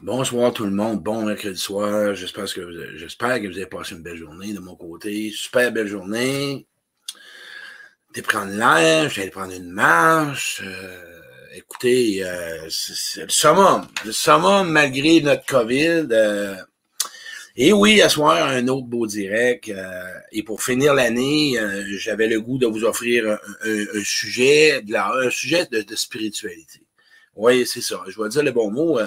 Bonsoir tout le monde, bon mercredi soir. J'espère que, vous, que vous avez passé une belle journée de mon côté. Super belle journée. T'es prendre l'air, j'allais prendre une marche. Euh, écoutez, euh, c'est, le summum. Le summum malgré notre COVID. Euh, et oui, à soir, un autre beau direct. et pour finir l'année, j'avais le goût de vous offrir un, sujet, de un sujet de, de spiritualité. Oui, c'est ça. Je vais dire le bon mot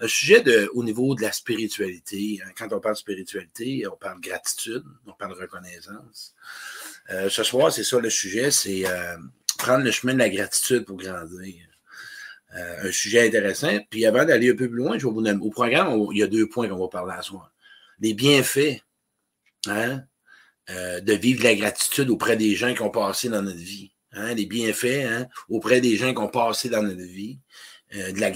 un sujet au niveau de la spiritualité. Hein. Quand on parle de spiritualité, on parle de gratitude, on parle de reconnaissance. Euh, ce soir, c'est ça le sujet, c'est euh, prendre le chemin de la gratitude pour grandir. Euh, un sujet intéressant. Puis avant d'aller un peu plus loin, je vais vous donner, au programme, il y a deux points qu'on va parler à soir. Les bienfaits hein, de vivre la gratitude auprès des gens qui ont passé dans notre vie. Hein, les bienfaits auprès des gens qui ont passé dans notre vie. Euh, de la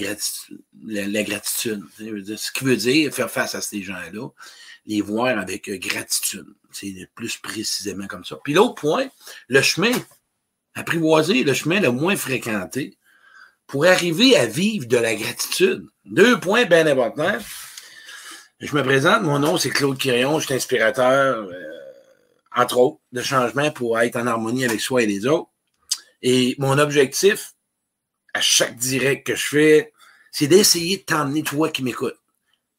gratitude. Ce qui veut dire faire face à ces gens-là, les voir avec euh, gratitude. C'est plus précisément comme ça. Puis l'autre point, le chemin, apprivoiser le chemin le moins fréquenté pour arriver à vivre de la gratitude. Deux points bien importants. Je me présente, mon nom c'est Claude Quirion, je suis inspirateur, euh, entre autres, de changement pour être en harmonie avec soi et les autres. Et mon objectif, à chaque direct que je fais, c'est d'essayer de t'emmener, toi qui m'écoutes,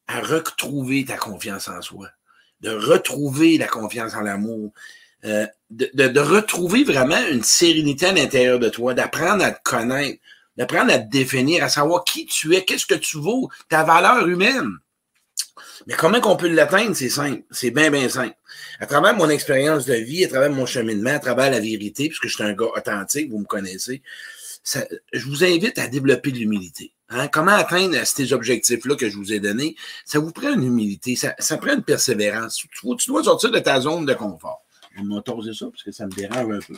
à retrouver ta confiance en soi, de retrouver la confiance en l'amour, euh, de, retrouver vraiment une sérénité à l'intérieur de toi, d'apprendre à te connaître, d'apprendre à te définir, à savoir qui tu es, qu'est-ce que tu vaux, ta valeur humaine. Mais comment qu'on peut l'atteindre? C'est simple. C'est bien, bien simple. À travers mon expérience de vie, à travers mon cheminement, à travers la vérité, puisque je suis un gars authentique, vous me connaissez, je vous invite à développer de l'humilité. Hein? Comment atteindre ces objectifs-là que je vous ai donnés? Ça vous prend une humilité, ça, ça prend une persévérance. Tu, tu, dois sortir de ta zone de confort. Je vais ça parce que ça me dérange un peu.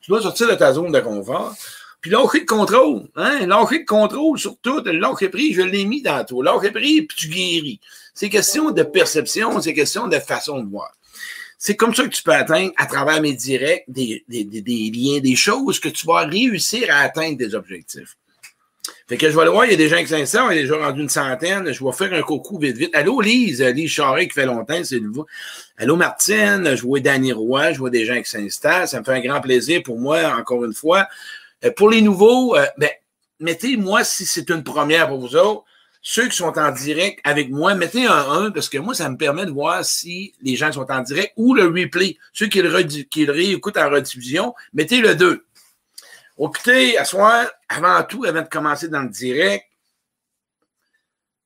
Tu dois sortir de ta zone de confort. Puis lâcher de contrôle, hein? Lâcher de contrôle sur tout. Lâcher pris, je l'ai mis dans toi. Lâcher pris, puis tu guéris. C'est question de perception, c'est question de façon de voir. C'est comme ça que tu peux atteindre, à travers mes directs, des, des, des, liens, des choses que tu vas réussir à atteindre des objectifs. Fait que je vais le voir, il y a des gens qui s'insèrent, il est déjà rendu une centaine. Je vais faire un coucou vite, vite. Allô, Lise, Lise Charret qui fait longtemps, c'est nouveau. Allô, Martine, je vois Danny Roy, je vois des gens qui s'installent. Ça me fait un grand plaisir pour moi, encore une fois. Euh, pour les nouveaux, euh, ben, mettez-moi si c'est une première pour vous autres ceux qui sont en direct avec moi, mettez un 1 parce que moi, ça me permet de voir si les gens sont en direct ou le replay. Ceux qui le, qui le réécoutent en rediffusion, mettez le 2. Écoutez, à soir, avant tout, avant de commencer dans le direct,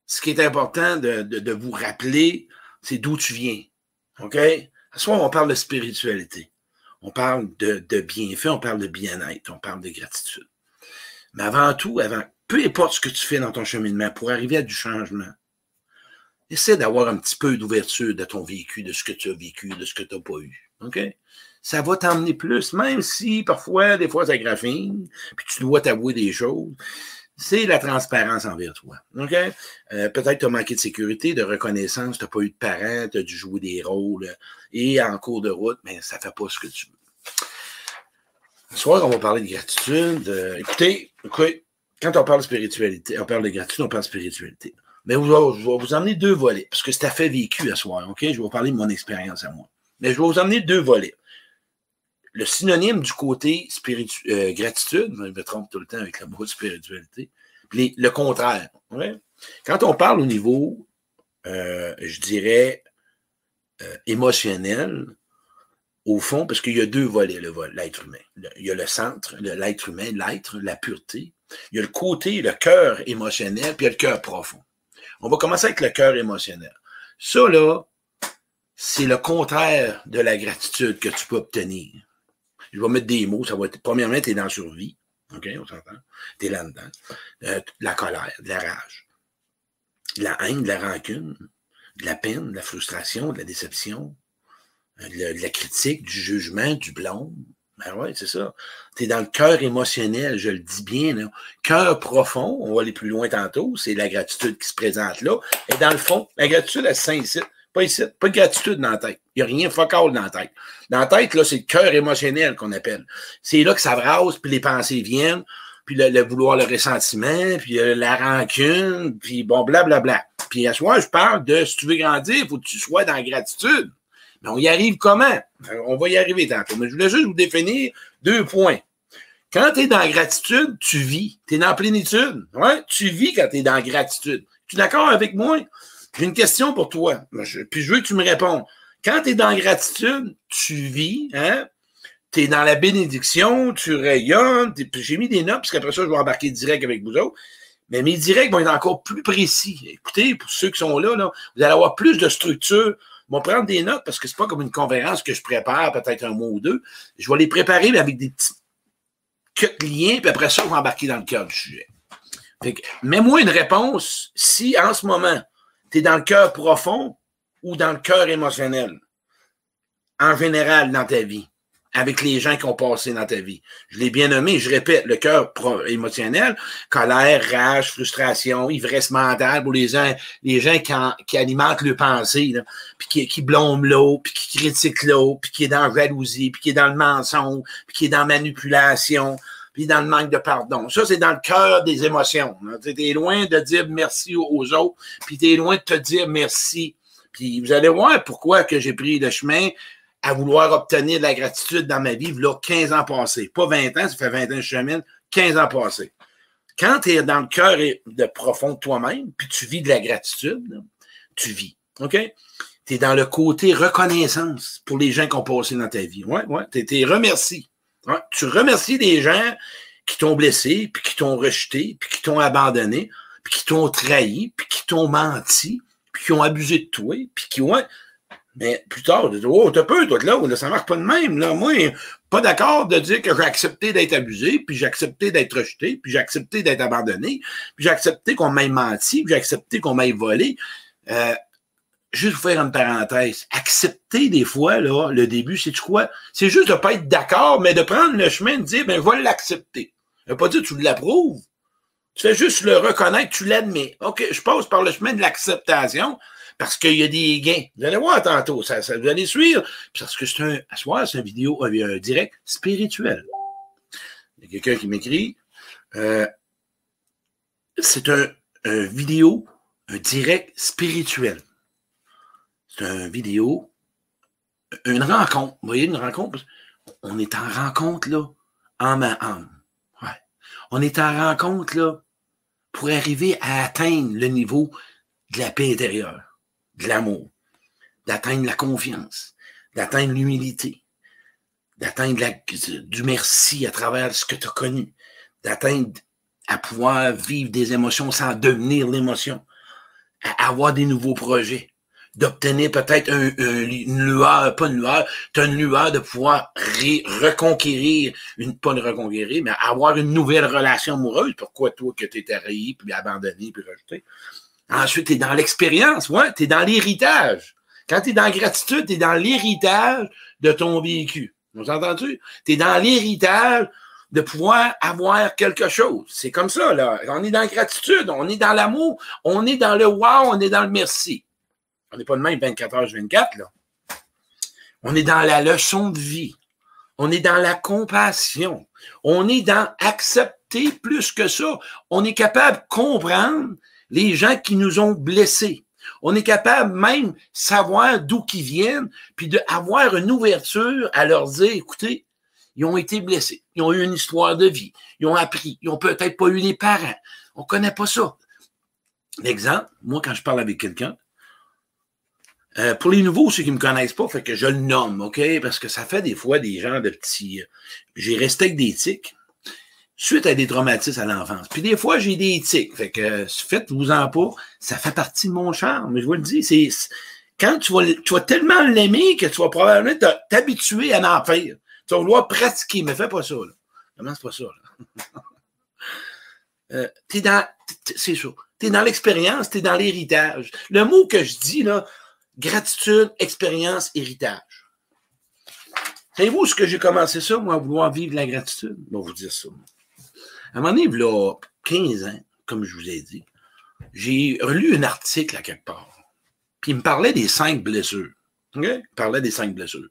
ce qui est important de, vous rappeler, c'est d'où tu viens. OK? À soir, on parle de spiritualité. On parle de, de bienfait, on parle de bien-être, on parle de gratitude. Mais avant tout, avant peu importe ce que tu fais dans ton cheminement, pour arriver à du changement, essaie d'avoir un petit peu d'ouverture de ton vécu, de ce que tu as vécu, de ce que tu n'as pas eu. OK? Ça va t'emmener plus, même si parfois, des fois, ça graphine, puis tu dois t'avouer des choses. C'est la transparence envers toi. Euh, peut-être tu as manqué de sécurité, de reconnaissance, tu n'as pas eu de parents, tu as dû jouer des rôles, et en cours de route, mais ça ne fait pas ce que tu veux. Ce soir, on va parler de gratitude. Euh, écoutez, écoutez, quand on parle de spiritualité, on parle de gratitude, on parle de spiritualité. Mais je vais vous emmener deux volets, parce que c'est à fait vécu à soir, OK? Je vais vous parler de mon expérience à moi. Mais je vais vous emmener deux volets. Le synonyme du côté euh, gratitude, je me trompe tout le temps avec le mot spiritualité, puis le contraire. Quand on parle au niveau, euh, je dirais, euh, émotionnel, au fond, parce qu'il y a deux volets, le l'être humain. Il y a le centre, l'être humain, l'être, la pureté, il y a le côté, le cœur émotionnel, puis il y a le cœur profond. On va commencer avec le cœur émotionnel. Ça, là, c'est le contraire de la gratitude que tu peux obtenir. Je vais mettre des mots, ça va être, premièrement, tu es dans la survie. OK, on s'entend? Tu es là-dedans. Euh, la colère, de la rage, de la haine, de la rancune, de la peine, de la frustration, de la déception, euh, de la critique, du jugement, du blâme, ben oui, c'est ça. Tu es dans le cœur émotionnel, je le dis bien. Cœur profond, on va aller plus loin tantôt, c'est la gratitude qui se présente là. Et dans le fond, la gratitude, elle se. Pas ici. Pas de gratitude dans la tête. Il n'y a rien focal dans la tête. Dans la tête, là, c'est le cœur émotionnel qu'on appelle. C'est là que ça brasse, puis les pensées viennent, puis le, vouloir le ressentiment, puis euh, la rancune, puis bon, blablabla. Bla, bla. Puis à ce moment, je parle de si tu veux grandir, il faut que tu sois dans la gratitude. Mais on y arrive comment? On va y arriver tantôt. Mais je voulais juste vous définir deux points. Quand tu es dans gratitude, tu vis. Tu es dans plénitude. Ouais? Tu vis quand tu es dans gratitude. Tu es d'accord avec moi? J'ai une question pour toi. Puis je veux que tu me répondes. Quand tu es dans gratitude, tu vis, hein? Tu es dans la bénédiction, tu rayonnes. J'ai mis des notes, parce qu'après ça, je vais embarquer direct avec vous autres. Mais mes directs vont être encore plus précis. Écoutez, pour ceux qui sont là, là vous allez avoir plus de structure. Vais prendre des notes parce que c'est pas comme une conférence que je prépare, peut-être un mois ou deux. Je vais les préparer avec des petits liens, puis après ça, je vais embarquer dans le cœur du sujet. mets-moi une réponse si en ce moment, tu es dans le cœur profond ou dans le cœur émotionnel, en général dans ta vie avec les gens qui ont passé dans ta vie. Je l'ai bien nommé, je répète, le cœur émotionnel, colère, rage, frustration, ivresse mentale pour les gens, les gens qui, alimentent le pensée, puis qui, qui blâment l'eau, puis qui critiquent l'eau, puis qui est dans la jalousie, puis qui est dans le mensonge, puis qui est dans la manipulation, puis dans le manque de pardon. Ça, c'est dans le cœur des émotions. Tu es loin de dire merci aux autres, puis tu loin de te dire merci. Puis vous allez voir pourquoi que j'ai pris le chemin à vouloir obtenir de la gratitude dans ma vie, là, 15 ans passés. Pas 20 ans, ça fait 20 ans que je chemine, 15 ans passés. Quand tu es dans le cœur de profond de toi-même, puis tu vis de la gratitude, tu vis. OK? Tu es dans le côté reconnaissance pour les gens qui ont passé dans ta vie. Ouais, ouais. Tu es, remercié. Tu remercies des gens qui t'ont blessé, puis qui t'ont rejeté, puis qui t'ont abandonné, puis qui t'ont trahi, puis qui t'ont menti, puis qui ont abusé de toi, puis qui ont mais plus tard, tu dis, oh, t'as toi, là, là, ça marche pas de même. Là. Moi, pas d'accord de dire que j'ai accepté d'être abusé, puis j'ai accepté d'être rejeté, puis j'ai accepté d'être abandonné, puis j'ai accepté qu'on m'ait menti, puis j'ai accepté qu'on m'ait volé. Euh, juste faire une parenthèse. Accepter des fois, là, le début, c'est quoi? C'est juste de pas être d'accord, mais de prendre le chemin de dire, ben, je vais l'accepter. Ça pas dire tu l'approuves. Tu fais juste le reconnaître, tu l'admets. OK, je passe par le chemin de l'acceptation parce qu'il y a des gains. Vous allez voir tantôt, ça, vous allez suivre, parce que c'est un, à soir, c'est une vidéo, un direct spirituel. Il y a quelqu'un qui m'écrit, euh, c'est un, un vidéo, un direct spirituel. C'est un vidéo, une rencontre. Vous voyez, une rencontre? On est en rencontre, là, en ma âme. Ouais. On est en rencontre, là, pour arriver à atteindre le niveau de la paix intérieure l'amour, d'atteindre la confiance, d'atteindre l'humilité, d'atteindre du merci à travers ce que tu as connu, d'atteindre à pouvoir vivre des émotions sans devenir l'émotion, à avoir des nouveaux projets, d'obtenir peut-être une lueur, pas une lueur, tu as une lueur de pouvoir reconquérir, pas de reconquérir, mais avoir une nouvelle relation amoureuse. Pourquoi toi que tu étais rayé, puis abandonné, puis rejeté? Ensuite, tu es dans l'expérience, ouais, tu es dans l'héritage. Quand tu es dans la gratitude, tu es dans l'héritage de ton vécu. Vous entendez? Tu es dans l'héritage de pouvoir avoir quelque chose. C'est comme ça, là. On est dans la gratitude, on est dans l'amour, on est dans le wow, on est dans le merci. On n'est pas de même 24 heures 24, là. On est dans la leçon de vie. On est dans la compassion. On est dans accepter plus que ça. On est capable de comprendre les gens qui nous ont blessés. On est capable même savoir d'où qu'ils viennent, puis d'avoir une ouverture à leur dire, écoutez, ils ont été blessés, ils ont eu une histoire de vie, ils ont appris, ils ont peut-être pas eu des parents. On connaît pas ça. L'exemple, moi, quand je parle avec quelqu'un, euh, pour les nouveaux, ceux qui me connaissent pas, fait que je le nomme, OK? Parce que ça fait des fois des gens de petits. Euh, j'ai resté avec des tics suite à des traumatismes à l'enfance. Puis des fois, j'ai des tics. Fait que faites-vous-en pas. Ça fait partie de mon charme. Je vous le dis, c'est quand tu vas, tu tellement l'aimer que tu vas probablement t'habituer à en faire. Tu vas vouloir pratiquer, mais fais pas ça. Là. Comment c'est pas ça? Euh, c'est ça. T'es dans l'expérience, t'es dans l'héritage. Le mot que je dis, là, gratitude, expérience, héritage. Savez-vous ce que j'ai commencé ça, moi, à vouloir vivre la gratitude? Je vais vous dire ça. À un moment donné, il a 15 ans, comme je vous ai dit, j'ai relu un article à quelque part. Puis il me parlait des cinq blessures. Il parlait des cinq blessures.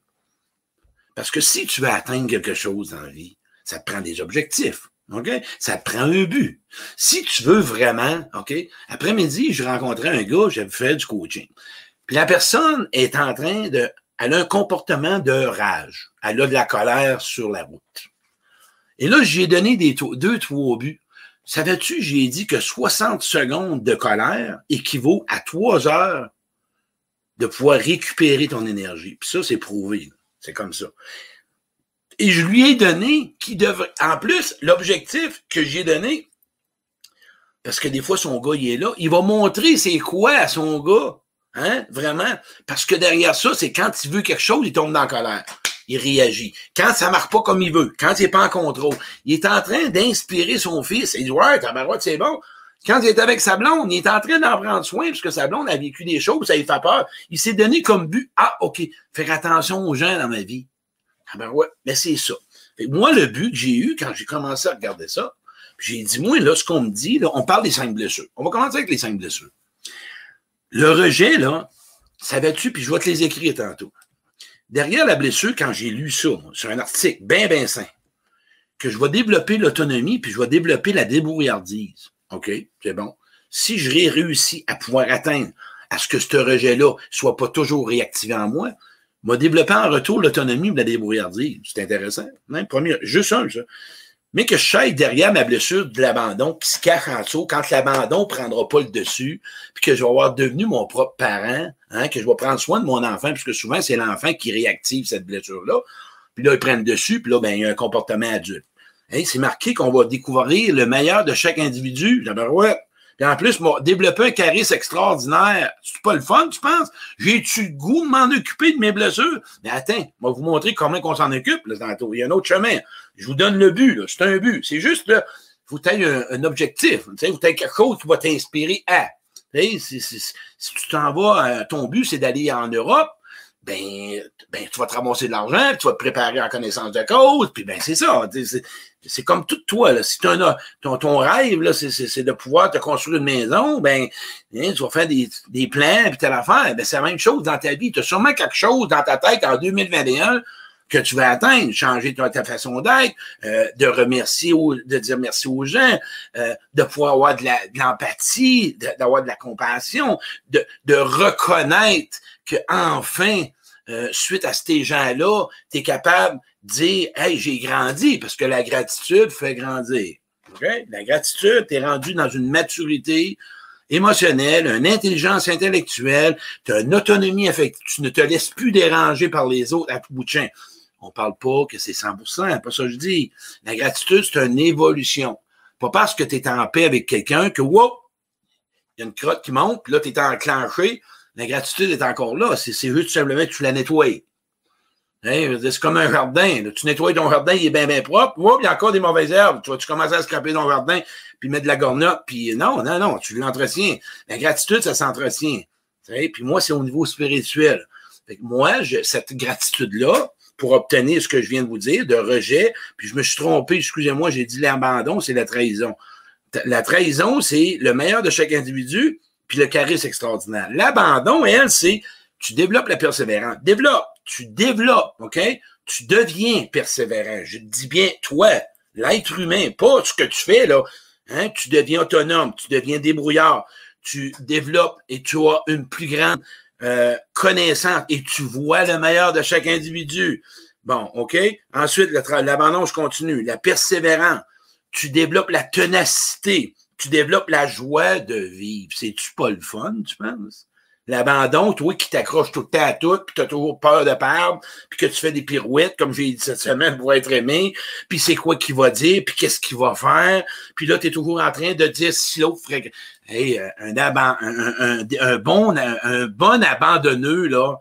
Parce que si tu veux atteindre quelque chose dans la vie, ça prend des objectifs. Ça prend un but. Si tu veux vraiment, OK? Après-midi, je rencontrais un gars, j'avais fait du coaching. Puis la personne est en train de. Elle a un comportement de rage. Elle a de la colère sur la route. Et là, j'ai donné des deux, trois buts. Savais-tu, j'ai dit que 60 secondes de colère équivaut à trois heures de pouvoir récupérer ton énergie. Puis ça, c'est prouvé. C'est comme ça. Et je lui ai donné qui devrait. En plus, l'objectif que j'ai donné, parce que des fois, son gars, il est là, il va montrer c'est quoi à son gars. Hein? Vraiment. Parce que derrière ça, c'est quand il veut quelque chose, il tombe dans la colère. Il réagit. Quand ça marche pas comme il veut, quand il n'est pas en contrôle, il est en train d'inspirer son fils. Il dit Ouais, tabarouette, c'est bon. Quand il est avec sa blonde, il est en train d'en prendre soin parce que sa blonde a vécu des choses, ça lui fait peur. Il s'est donné comme but, ah, OK, faire attention aux gens dans ma vie. Ouais, mais c'est ça. moi, le but que j'ai eu quand j'ai commencé à regarder ça, j'ai dit, moi, là, ce qu'on me dit, là, on parle des cinq blessures. On va commencer avec les cinq blessures. Le rejet, là, savais-tu, puis je vais te les écrire tantôt. Derrière la blessure, quand j'ai lu ça, sur un article bien, bien sain, que je vais développer l'autonomie, puis je vais développer la débrouillardise. OK, c'est bon. Si je réussi à pouvoir atteindre à ce que ce rejet-là soit pas toujours réactivé en moi, m'a développé en retour l'autonomie de la débrouillardise. C'est intéressant. Hein? Premier, juste un, ça. Mais que je sache derrière ma blessure de l'abandon qui se cache en dessous quand l'abandon prendra pas le dessus, puis que je vais avoir devenu mon propre parent, hein, que je vais prendre soin de mon enfant, puisque souvent, c'est l'enfant qui réactive cette blessure-là. Puis là, il prend le dessus, puis là, ben, il y a un comportement adulte c'est marqué qu'on va découvrir le meilleur de chaque individu. ouais. Puis en plus, moi, développer un charisme extraordinaire, c'est pas le fun, tu penses? J'ai-tu le goût de m'en occuper de mes blessures? Mais attends, va vous montrer comment on s'en occupe, là, Il y a un autre chemin. Je vous donne le but. C'est un but. C'est juste, là, faut un, un objectif. Sais, faut quelque chose qui va t'inspirer à. si, si, tu t'en vas, euh, ton but, c'est d'aller en Europe, ben, ben, tu vas te ramasser de l'argent, tu vas te préparer en connaissance de cause, puis ben, c'est ça. C'est comme tout toi. Là. Si as, ton, ton rêve, c'est de pouvoir te construire une maison, ben, hein, tu vas faire des, des plans, puis telle affaire. Ben, c'est la même chose dans ta vie. Tu as sûrement quelque chose dans ta tête en 2021 que tu vas atteindre, changer ta, façon d'être, euh, de remercier, de dire merci aux gens, euh, de pouvoir avoir de l'empathie, d'avoir de, la compassion, de, de reconnaître que enfin, euh, suite à ces gens-là, tu es capable de dire Hey, j'ai grandi, parce que la gratitude fait grandir. La gratitude, tu es rendu dans une maturité émotionnelle, une intelligence intellectuelle, tu as une autonomie affective, tu ne te laisses plus déranger par les autres à tout bout de champ. On ne parle pas que c'est 100 pas ça que je dis. La gratitude, c'est une évolution. Pas parce que tu es en paix avec quelqu'un que, wow, il y a une crotte qui monte, puis là, tu es enclenché, la gratitude est encore là. C'est juste simplement que tu la nettoies. Hein, c'est comme un jardin. Tu nettoies ton jardin, il est bien, bien propre. Oups, il y a encore des mauvaises herbes. Tu vas tu commences à scraper ton jardin, puis mettre de la gornotte, puis non, non, non, tu l'entretiens. La gratitude, ça s'entretient. Puis moi, c'est au niveau spirituel. moi, cette gratitude-là, pour obtenir ce que je viens de vous dire, de rejet, puis je me suis trompé, excusez-moi, j'ai dit l'abandon, c'est la trahison. La trahison, c'est le meilleur de chaque individu, puis le charisme extraordinaire. L'abandon, elle, c'est tu développes la persévérance. Développe, tu développes, OK? Tu deviens persévérant. Je dis bien, toi, l'être humain, pas ce que tu fais, là. Hein? Tu deviens autonome, tu deviens débrouillard, tu développes et tu as une plus grande euh, connaissance et tu vois le meilleur de chaque individu. Bon, OK? Ensuite, l'abandon, je continue. La persévérance. Tu développes la ténacité tu développes la joie de vivre. C'est-tu pas le fun, tu penses? L'abandon, toi qui t'accroches tout le temps à tout, puis tu as toujours peur de perdre, puis que tu fais des pirouettes, comme j'ai dit cette semaine, pour être aimé, puis c'est quoi qu'il va dire, puis qu'est-ce qu'il va faire, puis là, tu es toujours en train de dire si l'autre ferait... Hey, euh, un, un, un, bon, un bon abandonneux, là,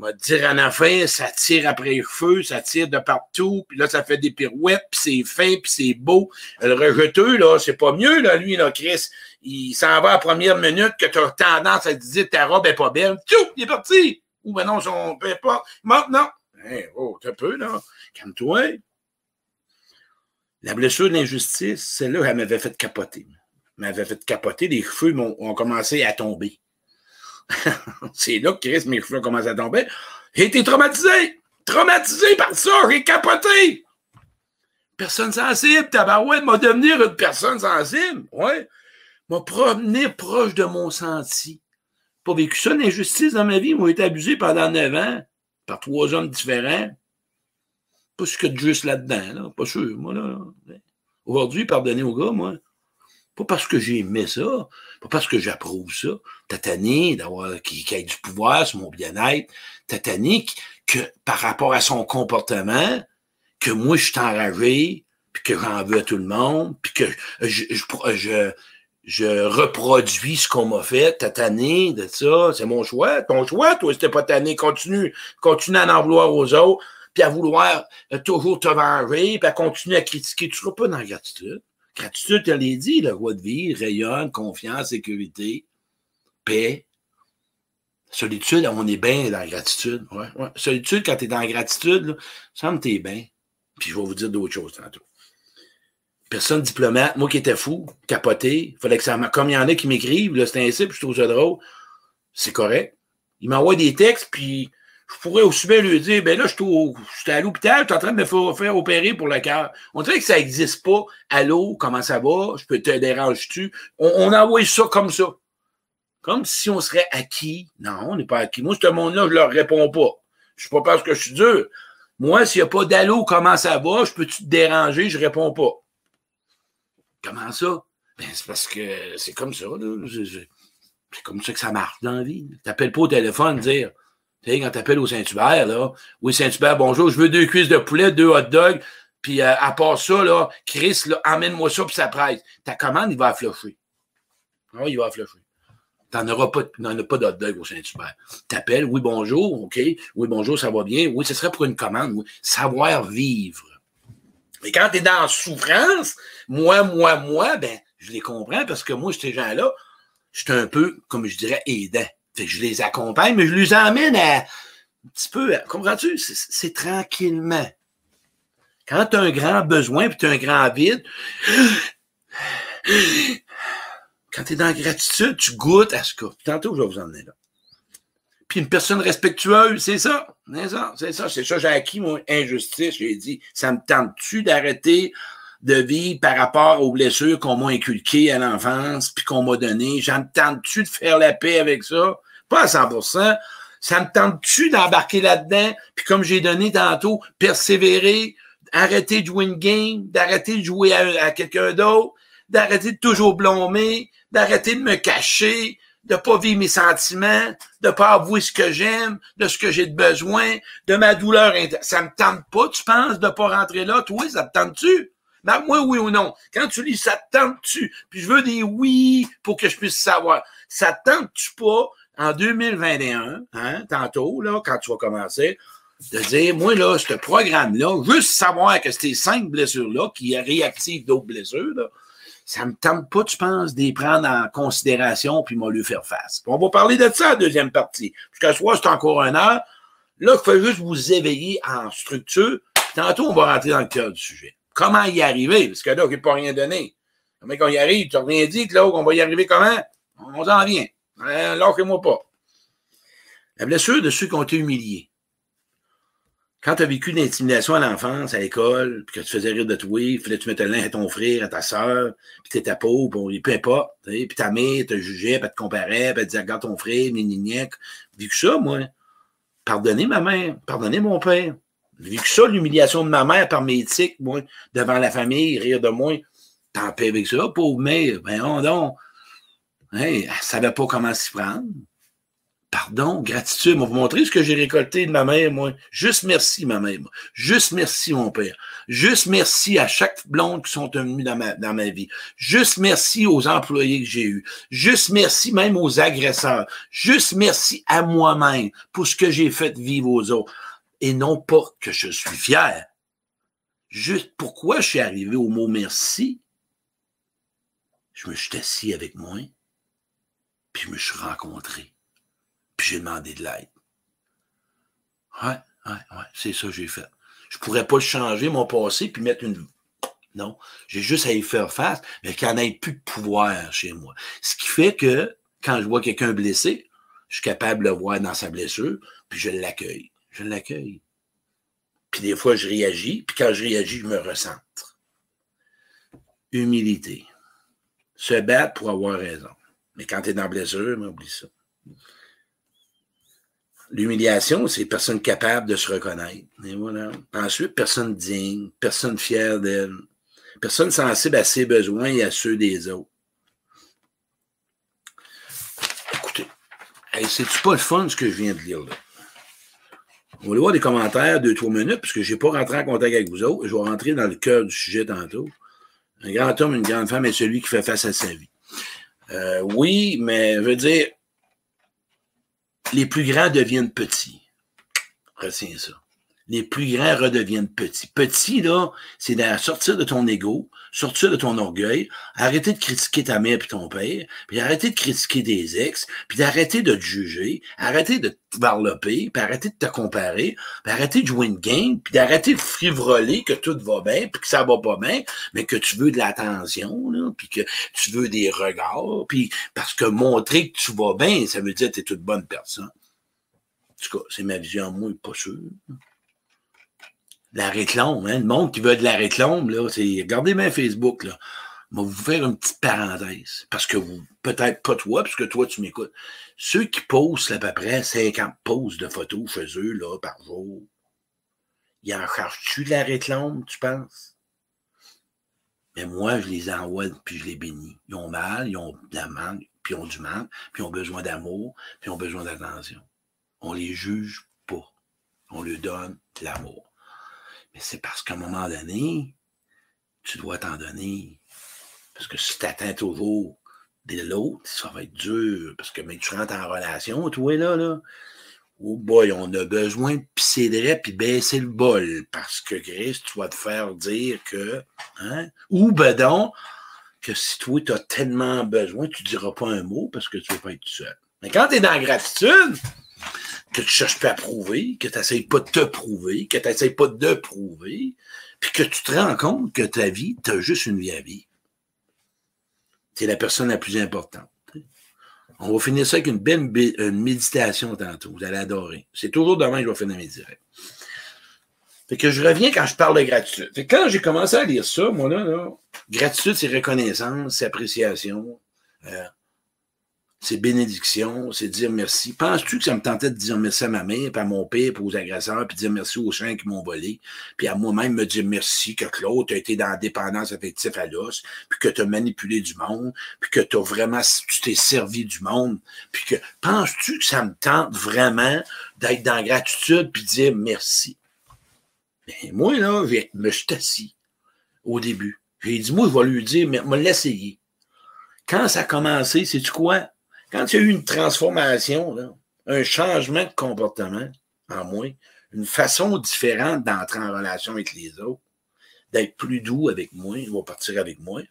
va dire en affaire, ça tire après le feu, ça tire de partout, puis là, ça fait des pirouettes, puis c'est fin, puis c'est beau. Le rejeteux, c'est pas mieux, là, lui, là, Chris. Il s'en va à la première minute que tu as tendance à te dire ta robe est pas belle. Tchou, il est parti. Ou ben non, son peu importe. Maintenant, hey, oh, t'as peu, là. Calme-toi. La blessure de l'injustice, celle-là, elle m'avait fait capoter. Elle m'avait fait capoter, les cheveux ont commencé à tomber. c'est là que Chris, mes cheveux commencé à tomber. J'ai été traumatisé. Traumatisé par ça. J'ai capoté. Personne sensible, tabarouette, m'a devenir une personne sensible. Ouais. M'a promené proche de mon senti. Pas vécu ça, l'injustice dans ma vie. Moi, été abusé pendant neuf ans par trois hommes différents. Pas ce que de juste là-dedans, là. Pas sûr, moi, là. Aujourd'hui, pardonnez aux gars, moi. Pas parce que j'ai aimé ça, pas parce que j'approuve ça. Tatané d'avoir qui, qui ait du pouvoir sur mon bien-être. Tatané que par rapport à son comportement, que moi je suis enragé, puis que j'en veux à tout le monde, puis que je, je, je, reproduis ce qu'on m'a fait, tatané de ça, c'est mon choix, ton choix, toi, c'était pas tanné, continue, continue à en vouloir aux autres, puis à vouloir euh, toujours te venger, puis à continuer à critiquer, tu seras pas dans la gratitude. Gratitude, tu l'as dit, le roi de vie, rayonne, confiance, sécurité, paix. Solitude, on est bien dans la gratitude. Ouais, ouais. Solitude, quand tu es dans la gratitude, là, ça me t'es bien. Puis je vais vous dire d'autres choses tantôt. Personne diplomate, moi qui étais fou, capoté, fallait que ça Comme il y en a qui m'écrivent, c'est ainsi, puis je trouve ça drôle. C'est correct. Il m'envoie des textes, puis je pourrais aussi bien lui dire, ben là, je suis à l'hôpital, je suis en train de me faire, opérer pour le cœur. On dirait que ça n'existe pas. Allô, comment ça va? Je peux te déranger-tu? On, on envoie ça comme ça. Comme si on serait acquis. Non, on n'est pas acquis. Moi, ce monde-là, je leur réponds pas. Je suis pas parce que je suis dur. Moi, s'il n'y a pas d'allô, comment ça va? Je peux-tu te déranger? Je réponds pas. Comment ça? Ben, c'est parce que c'est comme ça, là. C'est comme ça que ça marche dans la vie. Tu n'appelles pas au téléphone dire. Tu sais, quand tu appelles au Saint-Hubert, là. Oui, Saint-Hubert, bonjour, je veux deux cuisses de poulet, deux hot dogs. Puis euh, à part ça, là, Chris, là, emmène-moi ça, puis ça presse. Ta commande, il va afflocher. Ah, il va afflocher. T'en auras pas, n'en as pas d'hot dog au Saint-Hubert. T'appelles, oui, bonjour, OK. Oui, bonjour, ça va bien. Oui, ce serait pour une commande. Oui. Savoir vivre. Mais quand tu es dans souffrance, moi, moi, moi, ben, je les comprends parce que moi, ces gens-là, je suis un peu, comme je dirais, aidant. Je les accompagne, mais je les emmène à un petit peu, comprends-tu? C'est tranquillement. Quand tu as un grand besoin puis tu as un grand vide, quand tu es dans la gratitude, tu goûtes à ce que. Tantôt, je vais vous emmener là. Puis une personne respectueuse. C'est ça, c'est ça. C'est ça, j'ai acquis mon injustice. J'ai dit, ça me tente-tu d'arrêter de vivre par rapport aux blessures qu'on m'a inculquées à l'enfance, puis qu'on m'a données? Tente-tu de faire la paix avec ça? Pas à 100% Ça me tente-tu d'embarquer là-dedans? Puis comme j'ai donné tantôt, persévérer, arrêter de jouer une game, d'arrêter de jouer à, à quelqu'un d'autre, d'arrêter de toujours blommer, d'arrêter de me cacher, de pas vivre mes sentiments, de pas avouer ce que j'aime, de ce que j'ai de besoin, de ma douleur. Ça me tente pas, tu penses, de pas rentrer là? Toi, ça te tente-tu? Ben, moi, oui ou non? Quand tu lis, ça te tente-tu? Puis je veux des oui pour que je puisse savoir. Ça te tente-tu pas en 2021, hein, tantôt, là, quand tu vas commencer, de dire, moi, là, ce programme-là, juste savoir que ces cinq blessures-là, qui réactivent d'autres blessures, là, ça me tente pas, tu penses, d'y prendre en considération puis m'a lui faire face. on va parler de ça, la deuxième partie. Que soit c'est encore un heure. Là, il faut juste vous éveiller en structure. tantôt, on va rentrer dans le cœur du sujet. Comment y arriver? Parce que là, il n'a pas rien donné. Comment on y arrive? Tu n'as rien dit, Claude, on va y arriver comment? On s'en vient. Euh, Lâchez-moi pas. La blessure de ceux qui ont été humiliés. Quand tu as vécu l'intimidation à l'enfance, à l'école, puis que tu faisais rire de toi, il fallait que tu mettes le linge à ton frère, à ta soeur, puis t'es ta peau, puis peu importe. Puis ta mère te jugeait, puis te comparait, puis te disait Regarde ton frère, ni ni Vécu ça, moi. Pardonnez ma mère, pardonnez mon père. J'ai vécu ça, l'humiliation de ma mère par mes éthiques, moi, devant la famille, rire de moi. T'en paix avec ça, pauvre mère. Ben, on donc. Hey, elle savait pas comment s'y prendre pardon, gratitude. On vous montrer ce que j'ai récolté de ma mère, moi. Juste merci, ma mère. Juste merci, mon père. Juste merci à chaque blonde qui sont venues dans ma, dans ma vie. Juste merci aux employés que j'ai eus. Juste merci même aux agresseurs. Juste merci à moi-même pour ce que j'ai fait vivre aux autres. Et non pas que je suis fier. Juste pourquoi je suis arrivé au mot merci? Je me suis assis avec moi, puis je me suis rencontré puis j'ai demandé de l'aide. Ouais, ouais, ouais, c'est ça que j'ai fait. Je pourrais pas changer, mon passé, puis mettre une. Non, j'ai juste à y faire face, mais qu'il n'y ait plus de pouvoir chez moi. Ce qui fait que quand je vois quelqu'un blessé, je suis capable de le voir dans sa blessure, puis je l'accueille. Je l'accueille. Puis des fois, je réagis, puis quand je réagis, je me recentre. humilité. Se battre pour avoir raison. Mais quand tu es dans la blessure, oublie ça. L'humiliation, c'est personne capable de se reconnaître. Et voilà. Ensuite, personne digne, personne fière d'elle, personne sensible à ses besoins et à ceux des autres. Écoutez, c'est-tu pas le fun ce que je viens de lire là? On va aller voir des commentaires, deux, trois minutes, parce que je n'ai pas rentré en contact avec vous autres. Je vais rentrer dans le cœur du sujet tantôt. Un grand homme, une grande femme est celui qui fait face à sa vie. Euh, oui, mais je veux dire, les plus grands deviennent petits. Retiens ça. Les plus grands redeviennent petits. Petit, là, c'est de sortir de ton ego, sortir de ton orgueil, arrêter de critiquer ta mère et ton père, puis arrêter de critiquer des ex, puis d'arrêter de te juger, arrêter de te varloper, puis arrêter de te comparer, puis arrêter de jouer une game, puis d'arrêter de frivoler que tout va bien, puis que ça va pas bien, mais que tu veux de l'attention, là, puis que tu veux des regards, puis parce que montrer que tu vas bien, ça veut dire que tu es toute bonne personne. En tout cas, c'est ma vision, moi, pas sûr la réclame, hein, le monde qui veut de la réclame, là, c'est, regardez bien Facebook, là. Je vais vous faire une petite parenthèse. Parce que vous, peut-être pas toi, parce que toi, tu m'écoutes. Ceux qui posent à peu près 50 poses de photos chez eux, là, par jour, ils en chargent-tu de la réclame, tu penses? Mais moi, je les envoie, puis je les bénis. Ils ont mal, ils ont de la mal, puis ils ont du mal, puis ils ont besoin d'amour, puis ils ont besoin d'attention. On les juge pas. On leur donne de l'amour. Mais c'est parce qu'à un moment donné, tu dois t'en donner. Parce que si tu attends toujours de l'autre, ça va être dur. Parce que mais tu rentres en relation, toi, là, là. Oh boy, on a besoin de pisser de puis baisser le bol. Parce que Chris, tu vas te faire dire que. Hein? Ou ben donc, que si toi, tu as tellement besoin, tu ne diras pas un mot parce que tu ne veux pas être seul. Mais quand tu es dans la gratitude, que tu cherches pas à prouver, que tu n'essayes pas de te prouver, que tu n'essayes pas de prouver, puis que tu te rends compte que ta vie, tu as juste une vie à vivre. Tu es la personne la plus importante. On va finir ça avec une belle méditation tantôt. Vous allez adorer. C'est toujours demain que je vais finir mes directs. Fait que je reviens quand je parle de gratitude. Fait quand j'ai commencé à lire ça, moi, là, là gratitude, c'est reconnaissance, c'est appréciation. Euh, c'est bénédiction, c'est dire merci. Penses-tu que ça me tentait de dire merci à ma mère, puis à mon père, puis aux agresseurs, puis dire merci aux chiens qui m'ont volé, puis à moi-même me dire merci que Claude a été dans la dépendance affective à l'os, puis que tu as manipulé du monde, puis que tu vraiment, tu t'es servi du monde, puis que penses-tu que ça me tente vraiment d'être dans la gratitude, puis dire merci? Ben, moi, là, je me suis assis au début. J'ai dit, moi, je vais lui dire, mais me l'essayer. Quand ça a commencé, c'est-tu quoi? Quand il y a eu une transformation, un changement de comportement en moi, une façon différente d'entrer en relation avec les autres, d'être plus doux avec moi, il va partir avec moi,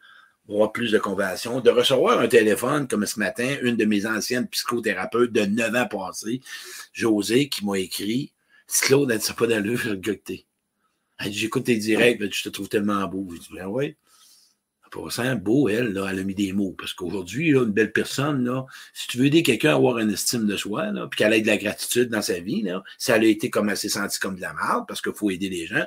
avoir plus de compassion, de recevoir un téléphone comme ce matin, une de mes anciennes psychothérapeutes de 9 ans passés, José, qui m'a écrit Claude, elle ne pas d'allure, le Elle dit J'écoute tes directs, je te trouve tellement beau. Je dis Ben oui ça beau, elle, là, elle a mis des mots. Parce qu'aujourd'hui, une belle personne, là, si tu veux aider quelqu'un à avoir une estime de soi, là, puis qu'elle ait de la gratitude dans sa vie, là, elle a été comme elle s'est sentie comme de la merde, parce qu'il faut aider les gens,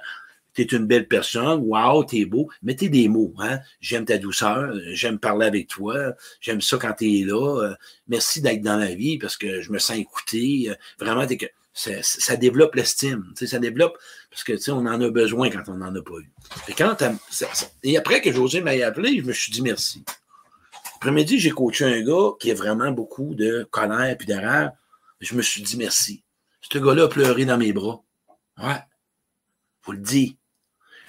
tu es une belle personne, wow, t'es beau, mettez des mots, hein. J'aime ta douceur, j'aime parler avec toi, j'aime ça quand tu es là, euh, merci d'être dans la vie parce que je me sens écouté, euh, vraiment, t'es que ça, développe l'estime. Ça développe parce que on en a besoin quand on n'en a pas eu. Et, après que José m'ait appelé, je me suis dit merci. Après-midi, j'ai coaché un gars qui a vraiment beaucoup de colère et d'erreur. Je me suis dit merci. Ce gars-là a pleuré dans mes bras. Ouais. Faut le dire.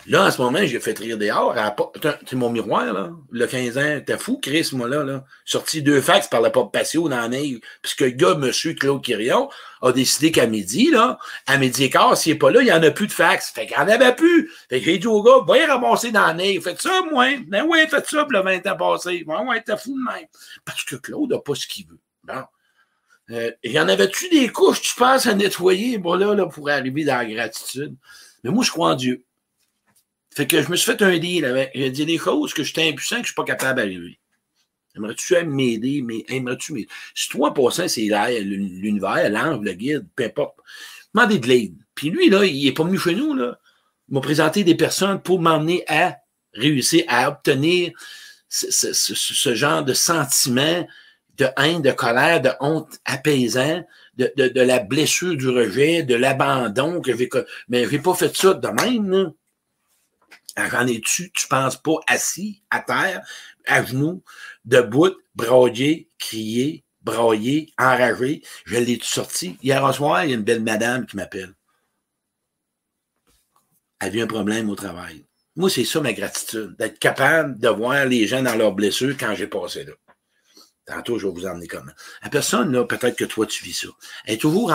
Là, en ce moment, j'ai fait rire dehors. C'est mon miroir, là. Le 15 ans, t'es fou, Chris, moi, là. là. Sorti deux fax par la porte patio dans la neige. Puisque le gars, monsieur Claude Quirion, a décidé qu'à midi, là, à midi et quart, s'il n'est pas là, il n'y en a plus de fax. Fait qu'il n'y en avait plus. Fait que j'ai dit au gars, va y ramasser dans la neige. Faites ça, moi. Ben ouais, faites ça le 20 ans passé. Ouais, ouais, t'es fou de même. Parce que Claude n'a pas ce qu'il veut. Bon. Euh, y en avait-tu des couches, tu penses, à nettoyer, bon, là, là, pour arriver dans la gratitude? Mais moi, je crois en Dieu. Fait que je me suis fait un deal avec. J'ai dit des choses que j'étais impuissant, que je ne suis pas capable d'arriver. Aimerais-tu m'aider? Mais aimerais-tu m'aider? Si toi, ça, c'est l'univers, l'ange, le guide, peu importe. Demandez de l'aide. Puis lui, là, il n'est pas venu chez nous, là. Il m'a présenté des personnes pour m'emmener à réussi à obtenir ce, genre de sentiment de haine, de colère, de honte apaisant, de, de, la blessure du rejet, de l'abandon que j'ai. Mais j'ai pas fait ça de même, là. J'en ai-tu, tu penses pas assis à terre, à genoux, debout, broyer, crier, broyer, enragé? Je l'ai sorti. Hier soir, il y a une belle madame qui m'appelle. Elle a un problème au travail. Moi, c'est ça ma gratitude, d'être capable de voir les gens dans leurs blessures quand j'ai passé là. Tantôt, je vais vous emmener comment. La personne, là, peut-être que toi, tu vis ça. Elle est toujours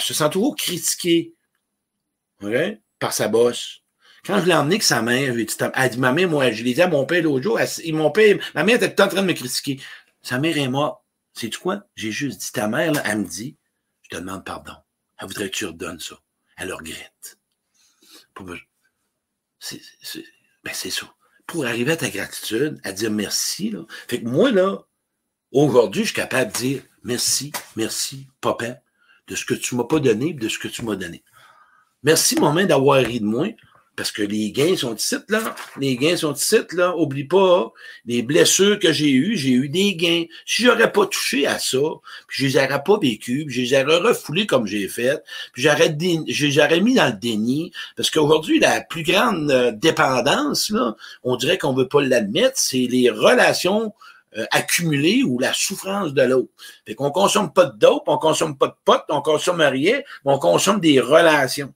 se sent toujours critiquée par sa bosse. Quand je l'ai emmené avec sa mère, dit, elle dit, ma mère, moi, je l'ai dit à mon père l'autre jour, mon père, ma mère était tout en train de me critiquer. Sa mère est morte. Sais-tu quoi? J'ai juste dit, ta mère, là, elle me dit, je te demande pardon. Elle voudrait que tu redonnes ça. Elle le regrette. C'est ben ça. Pour arriver à ta gratitude, à dire merci, là. Fait que moi, là, aujourd'hui, je suis capable de dire merci, merci, papa, de ce que tu m'as pas donné, de ce que tu m'as donné. Merci, maman, d'avoir ri de moi. Parce que les gains sont ici, là. Les gains sont ici, là. Oublie pas, les blessures que j'ai eues, j'ai eu des gains. Si j'aurais pas touché à ça, puis je les aurais pas vécu, puis je les aurais comme j'ai fait, puis j'aurais, j'aurais mis dans le déni. Parce qu'aujourd'hui, la plus grande euh, dépendance, là, on dirait qu'on veut pas l'admettre, c'est les relations euh, accumulées ou la souffrance de l'autre. Fait qu'on consomme pas de dope, on consomme pas de potes, on consomme rien, mais on consomme des relations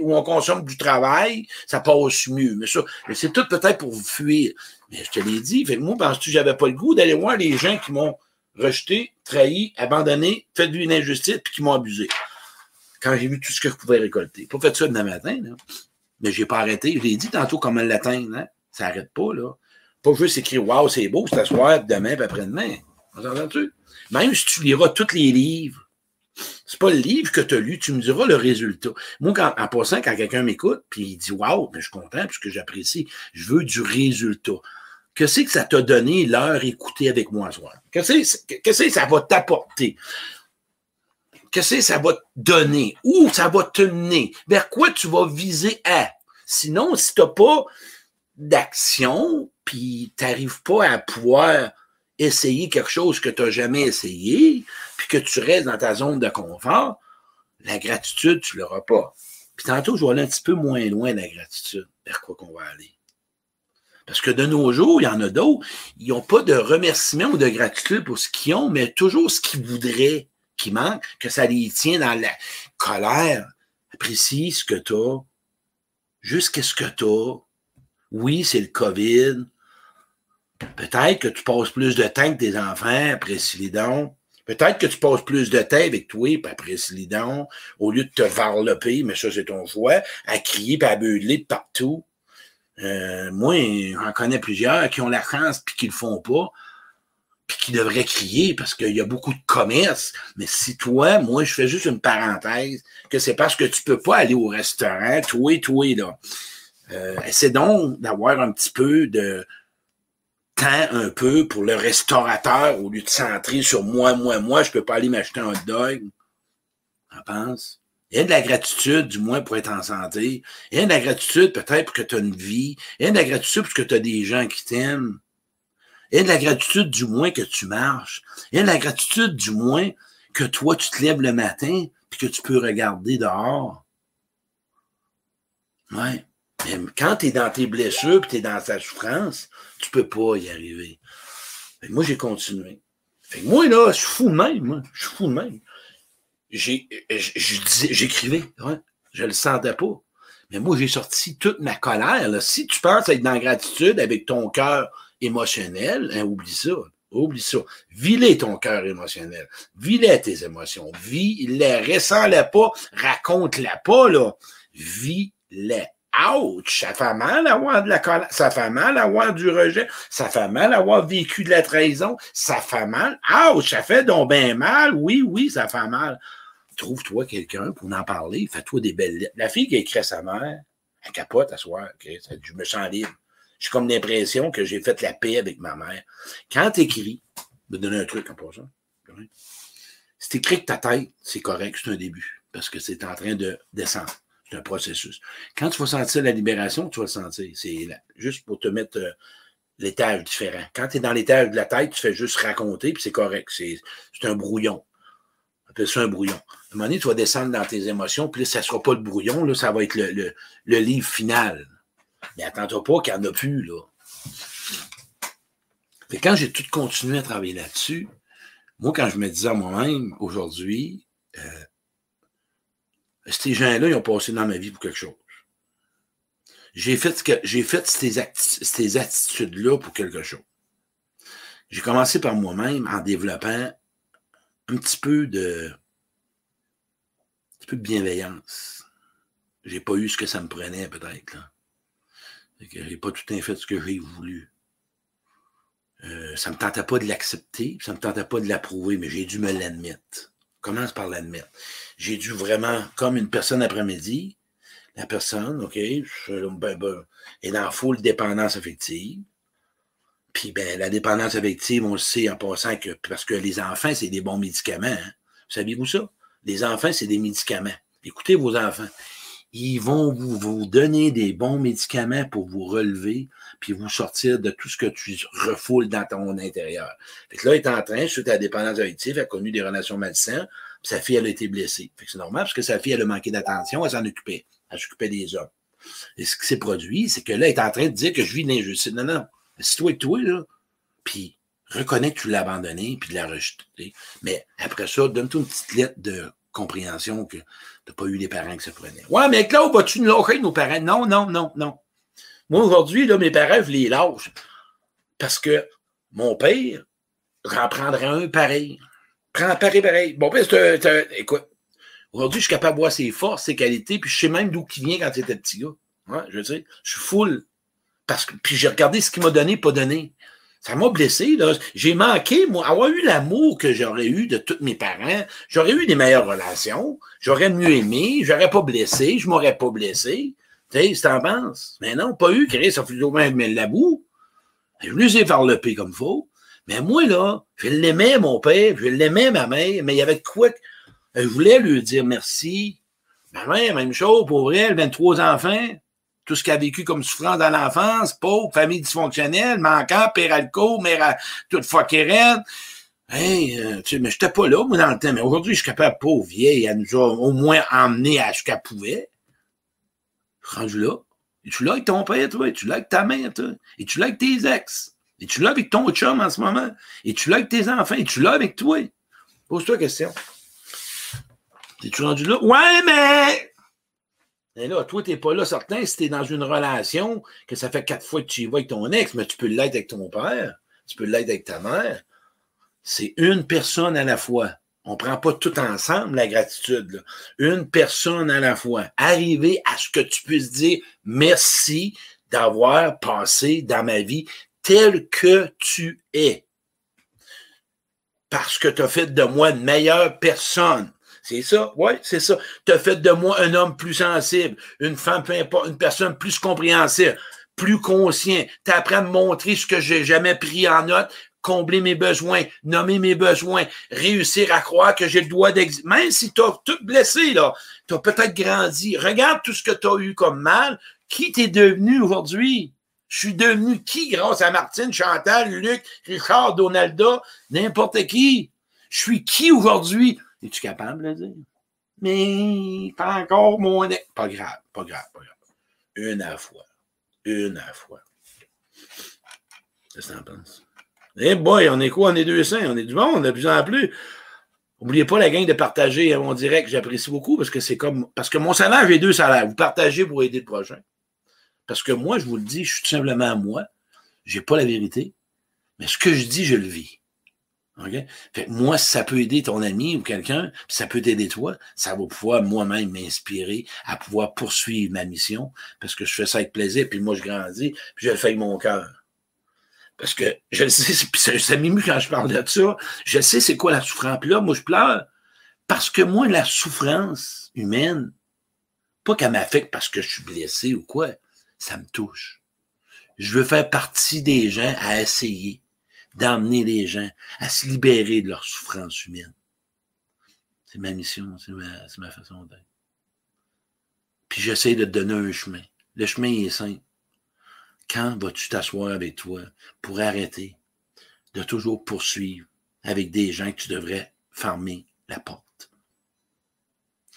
où on consomme du travail, ça passe mieux. Mais ça, c'est tout peut-être pour vous fuir. Mais je te l'ai dit, fait moi, penses-tu que j'avais pas le goût d'aller voir les gens qui m'ont rejeté, trahi, abandonné, fait de une injustice, puis qui m'ont abusé? Quand j'ai vu tout ce que je pouvais récolter. Pas fait ça demain matin, là. Mais j'ai pas arrêté. Je l'ai dit tantôt comment l'atteindre, hein. Ça arrête pas, là. Pas juste écrire Waouh, c'est beau, c'est soir, demain, puis après-demain. Entends-tu? Même si tu liras tous les livres c'est pas le livre que tu as lu, tu me diras le résultat. Moi, en passant, quand quelqu'un m'écoute, puis il dit Waouh, je suis content, puisque j'apprécie, je veux du résultat. Que c'est que ça t'a donné l'heure écoutée avec moi ce soir? Que c'est que ça va t'apporter? Que c'est ça va te donner? Où ça va te mener? Vers quoi tu vas viser à? Sinon, si tu n'as pas d'action, puis tu n'arrives pas à pouvoir essayer quelque chose que tu n'as jamais essayé, puis que tu restes dans ta zone de confort, la gratitude, tu ne l'auras pas. Puis tantôt, je vais aller un petit peu moins loin de la gratitude, vers quoi qu'on va aller. Parce que de nos jours, il y en a d'autres, ils n'ont pas de remerciement ou de gratitude pour ce qu'ils ont, mais toujours ce qu'ils voudraient, qui manque, que ça les tient dans la colère. Apprécie ce que tu as, juste qu'est-ce que tu as. Oui, c'est le COVID. Peut-être que tu passes plus de temps que tes enfants, apprécie les dons. Peut-être que tu passes plus de temps avec toi, puis après les au lieu de te varloper, mais ça, c'est ton choix, à crier puis à beugler de partout. Euh, moi, j'en connais plusieurs qui ont la chance puis qui le font pas, puis qui devraient crier parce qu'il y a beaucoup de commerce. Mais si toi, moi, je fais juste une parenthèse, que c'est parce que tu peux pas aller au restaurant, toi, toi, là. Euh, essaie donc d'avoir un petit peu de, un peu pour le restaurateur au lieu de centrer sur moi, moi, moi, je peux pas aller m'acheter un hot dog. On pense. Il y a de la gratitude, du moins, pour être en santé. Il y a de la gratitude, peut-être, pour que tu as une vie. Il y a de la gratitude parce que tu as des gens qui t'aiment. Il y a de la gratitude, du moins, que tu marches. Il y a de la gratitude, du moins, que toi, tu te lèves le matin puis que tu peux regarder dehors. Ouais. Quand tu es dans tes blessures puis tu es dans ta souffrance, tu peux pas y arriver. moi, j'ai continué. Fait moi, là, je suis fou de même. Je suis fou de même. J'écrivais, ouais, je le sentais pas. Mais moi, j'ai sorti toute ma colère. Si tu penses être dans gratitude avec ton cœur émotionnel, hein, oublie ça. Oublie ça. Vis-les ton cœur émotionnel. Vis-les tes émotions. Vis-les. Ressens-les pas. Raconte-les pas, là. Vis-les. Ouch! Ça fait mal avoir de la colère, ça fait mal avoir du rejet, ça fait mal avoir vécu de la trahison, ça fait mal. Ouch! Ça fait donc bien mal. Oui, oui, ça fait mal. Trouve-toi quelqu'un pour en parler, fais-toi des belles lettres. La fille qui écrit sa mère, elle capote à soir, je me sens libre. J'ai comme l'impression que j'ai fait la paix avec ma mère. Quand tu écris, je vais te donner un truc en passant. Si tu écris que ta tête, c'est correct, c'est un début, parce que c'est en train de descendre. C'est un processus. Quand tu vas sentir la libération, tu vas le sentir. C'est juste pour te mettre euh, l'étage différent. Quand tu es dans l'étage de la tête, tu fais juste raconter, puis c'est correct. C'est un brouillon. On appelle ça un brouillon. À un moment donné, tu vas descendre dans tes émotions, puis là, ça ne sera pas le brouillon, là, ça va être le, le livre final. Mais attends-toi pas qu'il n'y en a plus, là. Fait quand j'ai tout continué à travailler là-dessus, moi, quand je me disais à moi-même, aujourd'hui, euh, ces gens-là, ils ont passé dans ma vie pour quelque chose. J'ai fait, que, j'ai fait ces, attitudes-là pour quelque chose. J'ai commencé par moi-même en développant un petit peu de, un petit peu de bienveillance. J'ai pas eu ce que ça me prenait, peut-être. Là. J'ai pas tout à fait ce que j'ai voulu. Euh, ça me tentait pas de l'accepter, ça me tentait pas de l'approuver, mais j'ai dû me l'admettre. Commence par l'admettre. J'ai dû vraiment, comme une personne après-midi, la personne, OK, ben, est dans full dépendance affective. Puis ben, la dépendance affective, on le sait en passant que parce que les enfants, c'est des bons médicaments. Hein. Saviez-vous ça? Les enfants, c'est des médicaments. Écoutez vos enfants ils vont vous, vous, donner des bons médicaments pour vous relever, puis vous sortir de tout ce que tu refoules dans ton intérieur. Fait que là, il est en train, suite à la dépendance affective, a connu des relations malsaines, sa fille, elle a été blessée. Fait que c'est normal, parce que sa fille, elle a manqué d'attention, elle s'en occupait. Elle s'occupait des hommes. Et ce qui s'est produit, c'est que là, elle est en train de dire que je vis l'injustice. Non, non. C'est toi et toi, là. Puis reconnais que tu l'as abandonné, puis de la rejeter. Mais après ça, donne-toi une petite lettre de compréhension que tu n'as pas eu les parents que ça prenait. Ouais, mais Claude, vas-tu nous lâcher nos parents? Non, non, non, non. Moi, aujourd'hui, là, mes parents, je les lâche. Parce que mon père, j'en prendrais un pareil. Prends pareil, pareil. Bon, c'est un, écoute, aujourd'hui, je suis capable de voir ses forces, ses qualités, puis je sais même d'où il vient quand il était petit gars. Je sais, je suis full. Parce que, puis j'ai regardé ce qu'il m'a donné, pas donné. Ça m'a blessé. J'ai manqué, moi, avoir eu l'amour que j'aurais eu de tous mes parents. J'aurais eu des meilleures relations. J'aurais mieux aimé. J'aurais pas blessé. Je m'aurais pas blessé. Tu sais, si t'en penses. Mais non, pas eu. Chris, ça fait moins mais la boue. Je lui ai faire le P comme faut. Mais moi, là, je l'aimais, mon père, je l'aimais, ma mère, mais il y avait quoi que je voulais lui dire merci. Ma mère, même chose, pour elle, 23 enfants tout ce qu'il a vécu comme souffrance dans l'enfance, pauvre, famille dysfonctionnelle, manquant, père alcool, mère toute fuckée raide. Hey, euh, tu sais, mais j'étais pas là, moi, dans le temps. Mais aujourd'hui, je suis capable, pauvre vieille, elle nous a au moins emmené à ce qu'elle pouvait. Rendu là. Es-tu là avec ton père, toi? Es-tu là avec ta mère, toi? Es-tu là avec tes ex? Es-tu là avec ton chum en ce moment? Es-tu là avec tes enfants? Es-tu là avec toi? Pose-toi la question. Es-tu rendu là? Ouais, mais mais là, toi, tu n'es pas là certain si tu es dans une relation que ça fait quatre fois que tu y vas avec ton ex, mais tu peux l'être avec ton père, tu peux l'être avec ta mère. C'est une personne à la fois. On ne prend pas tout ensemble la gratitude. Une personne à la fois. Arriver à ce que tu puisses dire merci d'avoir passé dans ma vie tel que tu es. Parce que tu as fait de moi une meilleure personne. C'est ça, oui, c'est ça. Tu as fait de moi un homme plus sensible, une femme, peu importe, une personne plus compréhensible, plus conscient. Tu appris à me montrer ce que j'ai jamais pris en note, combler mes besoins, nommer mes besoins, réussir à croire que j'ai le droit d'exister. Même si tu as tout blessé, là, tu as peut-être grandi. Regarde tout ce que tu as eu comme mal. Qui t'es devenu aujourd'hui? Je suis devenu qui grâce à Martine, Chantal, Luc, Richard, Donalda, n'importe qui? Je suis qui aujourd'hui? Es-tu capable de le dire? Mais pas encore mon. Pas grave, pas grave, pas grave. Une à fois. Une à fois. Qu'est-ce que tu en penses? Eh boy, on est quoi? On est 200, on est du monde, de plus en plus. N'oubliez pas la gang de partager mon direct, j'apprécie beaucoup parce que c'est comme. Parce que mon salaire, j'ai deux salaires. Vous partagez pour aider le prochain. Parce que moi, je vous le dis, je suis tout simplement moi. Je n'ai pas la vérité. Mais ce que je dis, je le vis. Fait moi, ça peut aider ton ami ou quelqu'un, puis ça peut t'aider toi, ça va pouvoir moi-même m'inspirer à pouvoir poursuivre ma mission parce que je fais ça avec plaisir, puis moi, je grandis, puis je le fais avec mon cœur. Parce que je le sais, ça, ça m'émue quand je parle de ça. Je sais c'est quoi la souffrance. Puis là, moi, je pleure parce que moi, la souffrance humaine, pas qu'elle m'affecte parce que je suis blessé ou quoi, ça me touche. Je veux faire partie des gens à essayer d'emmener les gens à se libérer de leur souffrance humaine. C'est ma mission, c'est ma, façon d'être. puis j'essaie de te donner un chemin. Le chemin est simple. Quand vas-tu t'asseoir avec toi pour arrêter de toujours poursuivre avec des gens que tu devrais fermer la porte?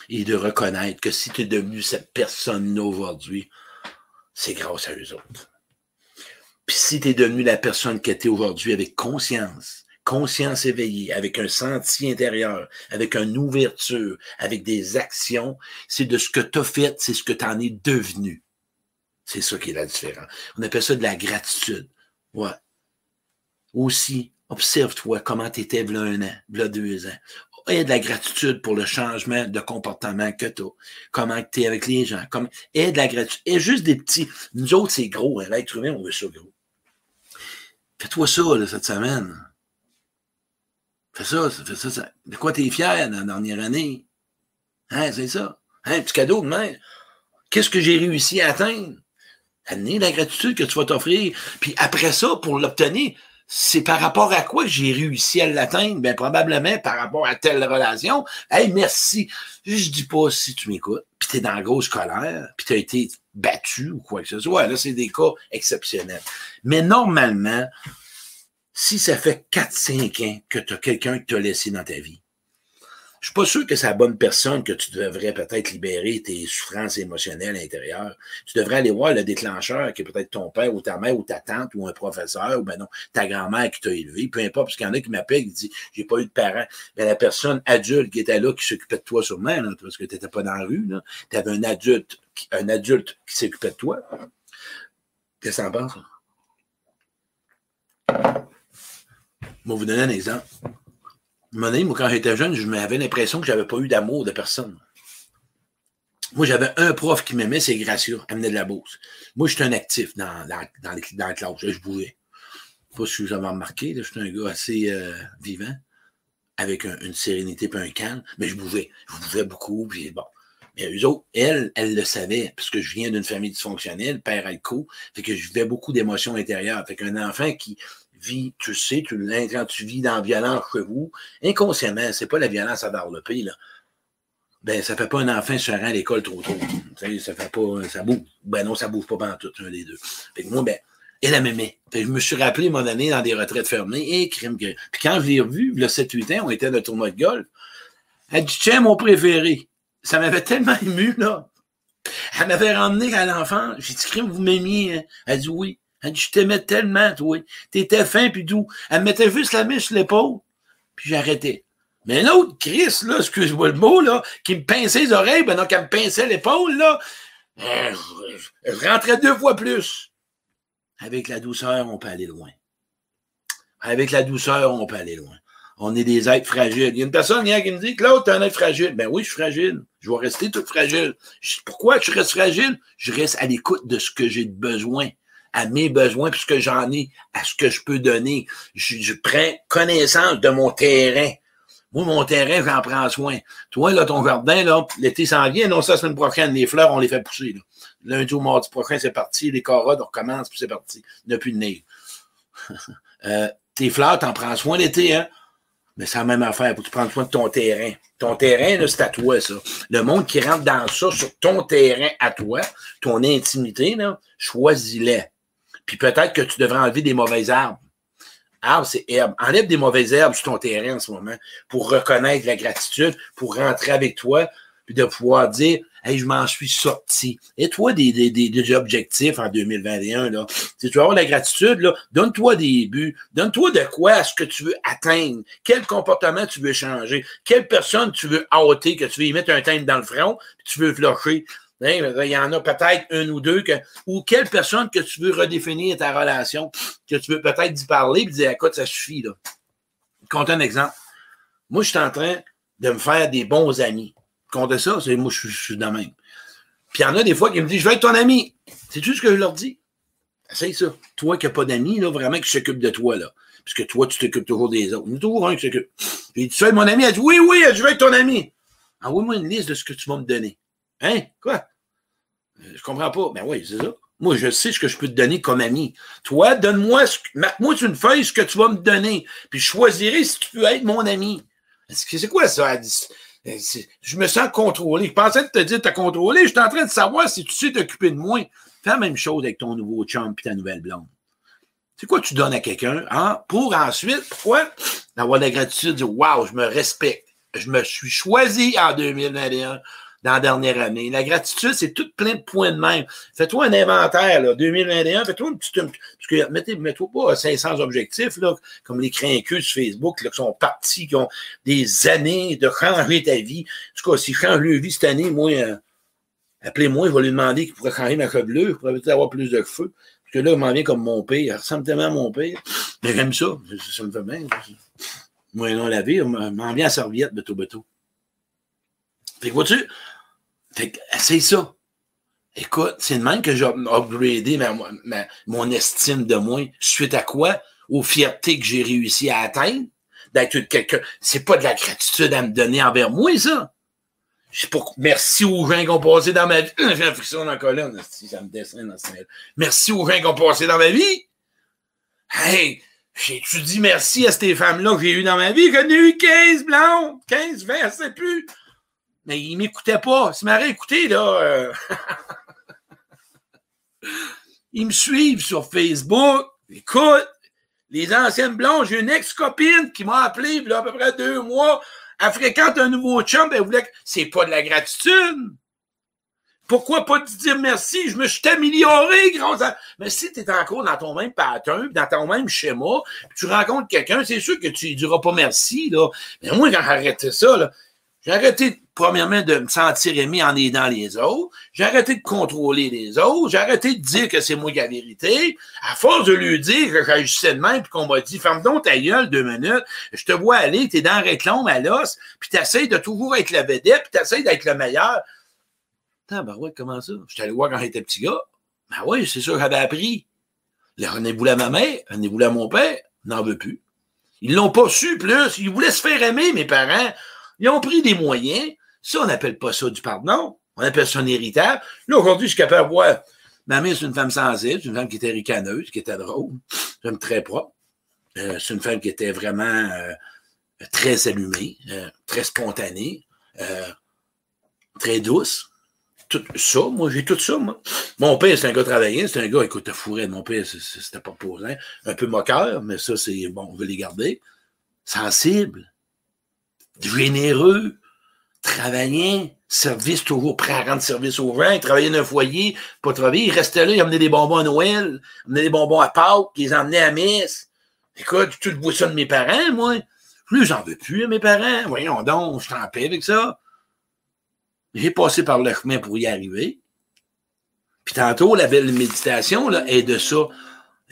Et de reconnaître que si tu es devenu cette personne-là aujourd'hui, c'est grâce à eux autres. Puis si tu es devenu la personne que tu aujourd'hui avec conscience, conscience éveillée, avec un senti intérieur, avec une ouverture, avec des actions, c'est de ce que tu as fait, c'est ce que tu en es devenu. C'est ça qui est la différence. On appelle ça de la gratitude. Ouais. Aussi, observe-toi comment tu étais un an, là deux ans. Aie de la gratitude pour le changement de comportement que tu as. Comment tu es avec les gens. Comme, aie de la gratitude. Et juste des petits. Nous autres, c'est gros. Hein. L'être humain, on veut ça gros. Fais-toi ça cette semaine. Fais ça, fais ça, De quoi tu es fier dans la dernière année? Hein, c'est ça. Hein, petit cadeau de même. Qu'est-ce que j'ai réussi à atteindre? Amener la gratitude que tu vas t'offrir. Puis après ça, pour l'obtenir, c'est par rapport à quoi j'ai réussi à l'atteindre? Bien, probablement par rapport à telle relation. Hey, merci. Je dis pas si tu m'écoutes, puis tu es dans la grosse colère, puis tu as été battu ou quoi que ce soit. Là, c'est des cas exceptionnels. Mais normalement, si ça fait 4-5 ans que tu quelqu'un qui t'a laissé dans ta vie, je suis pas sûr que c'est la bonne personne que tu devrais peut-être libérer tes souffrances émotionnelles intérieures. Tu devrais aller voir le déclencheur qui est peut-être ton père ou ta mère ou ta tante ou un professeur ou ben non, ta grand-mère qui t'a élevé, peu importe, parce qu'il y en a qui m'appellent, qui disent j'ai pas eu de parents. Mais la personne adulte qui était là, qui s'occupait de toi sûrement, là, parce que tu n'étais pas dans la rue, tu avais un adulte, un adulte qui s'occupait de toi. Qu'est-ce que en penses? Vais vous donner un exemple. Mon moi, quand j'étais jeune, je m'avais l'impression que j'avais pas eu d'amour de personne. Moi, j'avais un prof qui m'aimait, c'est Gracia, amenait de la bourse. Moi, j'étais un actif dans, dans, dans, dans la classe. Je bougeais. Pas si vous avez remarqué, j'étais un gars assez euh, vivant, avec une sérénité et un calme, mais je bougeais. Je bougeais beaucoup, puis bon. Mais eux autres, elle, elle le savait, parce que je viens d'une famille dysfonctionnelle, père alco, fait que je vivais beaucoup d'émotions intérieures. Fait qu'un enfant qui vis, tu sais, tu, quand tu vis dans la violence chez vous, inconsciemment, c'est pas la violence à développer, là. Ben, ça fait pas un enfant se rend à l'école trop tôt. Tu sais, ça fait pas, ça bouge. Ben non, ça bouge pas pendant tout, un des deux. Fait que moi, ben, elle, m'aimait. je me suis rappelé, mon année, dans des retraites fermées, et crime que. Puis quand je l'ai revu, le 7-8 ans, on était dans le tournoi de golf, elle dit, tiens, mon préféré. Ça m'avait tellement ému, là. Elle m'avait ramené à l'enfant. J'ai dit, crime, vous m'aimiez, hein? Elle dit oui. Elle dit, je t'aimais tellement, toi. T'étais fin puis tout. Elle me mettait juste la main sur l'épaule, puis j'arrêtais. Mais l'autre, Chris, là, excuse-moi le mot, là, qui me pinçait les oreilles, ben non, qu'elle me pinçait l'épaule, là, euh, je rentrais deux fois plus. Avec la douceur, on peut aller loin. Avec la douceur, on peut aller loin. On est des êtres fragiles. Il y a une personne hier qui me dit, Claude, t'es un être fragile. Ben oui, je suis fragile. Je vais rester tout fragile. Pourquoi je reste fragile? Je reste à l'écoute de ce que j'ai besoin à mes besoins, puisque j'en ai, à ce que je peux donner. Je, prends connaissance de mon terrain. Moi, mon terrain, j'en prends soin. Toi, là, ton jardin, là, l'été s'en vient. Non, ça, semaine prochaine, les fleurs, on les fait pousser. Là. Lundi ou mardi prochain, c'est parti. Les carottes, on recommence, puis c'est parti. Il n'y plus de neige. euh, tes fleurs, t'en prends soin l'été, hein? Mais c'est la même affaire pour tu prendre soin de ton terrain. Ton terrain, c'est à toi, ça. Le monde qui rentre dans ça, sur ton terrain à toi, ton intimité, là, choisis-les. Puis peut-être que tu devrais enlever des mauvaises herbes. Arbre, c'est herbe. Enlève des mauvaises herbes sur ton terrain en ce moment pour reconnaître la gratitude, pour rentrer avec toi, puis de pouvoir dire Hey, je m'en suis sorti. Et toi, des, des, des, objectifs en 2021, là. Si tu veux avoir la gratitude, là, donne-toi des buts. Donne-toi de quoi est-ce que tu veux atteindre. Quel comportement tu veux changer. Quelle personne tu veux ôter, que tu veux y mettre un teint dans le front, puis tu veux flusher. Hein, il y en a peut-être une ou deux que, ou quelle personne que tu veux redéfinir ta relation, que tu veux peut-être d'y parler et dire écoute, ça suffit. Là. Compte un exemple. Moi, je suis en train de me faire des bons amis. Compte ça, c'est moi, je, suis de même. Puis il y en a des fois qui me disent Je veux être ton ami. Tout ce que je leur dis? C'est ça. Toi qui n'as pas d'amis, là, vraiment qui s'occupe de toi, là. Puisque toi, tu t'occupes toujours des autres. Il y toujours un qui s'occupe. Puis tu sais, mon ami, elle dit Oui, oui, je veux être ton ami. Envoie-moi une liste de ce que tu vas me donner. Hein? Quoi? Je comprends pas. Ben oui, c'est ça. Moi, je sais ce que je peux te donner comme ami. Toi, donne-moi, marque-moi une feuille ce que tu vas me donner. Puis je choisirai si tu peux être mon ami. C'est quoi ça? Euh, je me sens contrôlé. Je pensais te dire t'as contrôlé. Je suis en train de savoir si tu sais t'occuper de moi. Fais la même chose avec ton nouveau chum et ta nouvelle blonde. C'est quoi tu donnes à quelqu'un, hein? Pour ensuite, pourquoi? D'avoir la gratitude, dire, wow, je me respecte. Je me suis choisi en 2021 dans la dernière année. La gratitude, c'est tout plein de points de même. Fais-toi un inventaire, là, 2021, fais-toi un petit... Parce que, mettez, mets-toi pas 500 objectifs, là, comme les crainqueux sur Facebook, là, qui sont partis, qui ont des années de changer ta vie. En tout cas, si je change leur vie cette année, moi, euh, appelez-moi, je vais lui demander qu'il pourrait changer ma je pourrais peut-être avoir plus de cheveux. Parce que là, il m'en vient comme mon père. Il ressemble tellement à mon père. Mais j'aime ça. Ça me fait bien. Moi, non, la vie, on m'en vient à serviette, beto, beto. Fait que vois-tu, fait que, essaye ça. Écoute, c'est de même que j'ai upgradé mon estime de moi. Suite à quoi? Aux fiertés que j'ai réussi à atteindre. D'être quelqu'un. C'est pas de la gratitude à me donner envers moi, ça. Pour merci aux gens qui ont passé dans ma vie. J'ai un friction dans la colonne, si ça me dessine dans ce Merci aux gens qui ont passé dans ma vie. Hey, j'ai-tu dit merci à ces femmes-là que j'ai eues dans ma vie? J'en ai eu 15 blondes, 15, 20, je sais plus. Mais il m'écoutait pas. S'il m'aurait écouté, là. Euh... ils me suivent sur Facebook. Écoute, les anciennes blondes, j'ai une ex-copine qui m'a appelé, il y a à peu près deux mois. Elle fréquente un nouveau chum, elle voulait que. C'est pas de la gratitude. Pourquoi pas te dire merci? Je me suis amélioré à. Mais si tu es encore dans ton même pattern, dans ton même schéma, tu rencontres quelqu'un, c'est sûr que tu ne diras pas merci, là. Mais moi, quand arrêté ça, là, j'ai arrêté, premièrement, de me sentir aimé en aidant les autres. J'ai arrêté de contrôler les autres. J'ai arrêté de dire que c'est moi qui la vérité. À force de lui dire que j'agissais de même, puis qu'on m'a dit, ferme donc ta gueule deux minutes. Je te vois aller, t'es dans réclame à l'os, puis t'essayes de toujours être la vedette, puis t'essayes d'être le meilleur. Attends, ben ouais, comment ça? Je allé voir quand j'étais petit gars. Ben oui, c'est sûr, j'avais appris. Voulait à ma mère, voulait à mon père, n'en veut plus. Ils l'ont pas su plus. Ils voulaient se faire aimer, mes parents. Ils ont pris des moyens. Ça, on n'appelle pas ça du pardon. On appelle ça un héritage. Là, aujourd'hui, je suis capable de voir. Ma mère, c'est une femme sensible, c'est une femme qui était ricaneuse, qui était drôle, une très propre. Euh, c'est une femme qui était vraiment euh, très allumée, euh, très spontanée, très douce. Tout ça, moi, j'ai tout ça, moi. Mon père, c'est un gars travaillant, c'est un gars, écoute, fourré de mon père, c'était pas posant. Un peu moqueur, mais ça, c'est bon, on veut les garder. Sensible, généreux, travaillant, service toujours prêt à rendre service aux gens, il travaillait dans un foyer, pas travailler, il restait là, il emmenait des bonbons à Noël, il emmenait des bonbons à Pâques, il les emmenait à messe. Écoute, tu le vois ça de mes parents, moi. Plus j'en veux plus à mes parents. Voyons donc, je suis en paix avec ça. J'ai passé par le chemin pour y arriver. Puis tantôt, la belle méditation là, est de ça.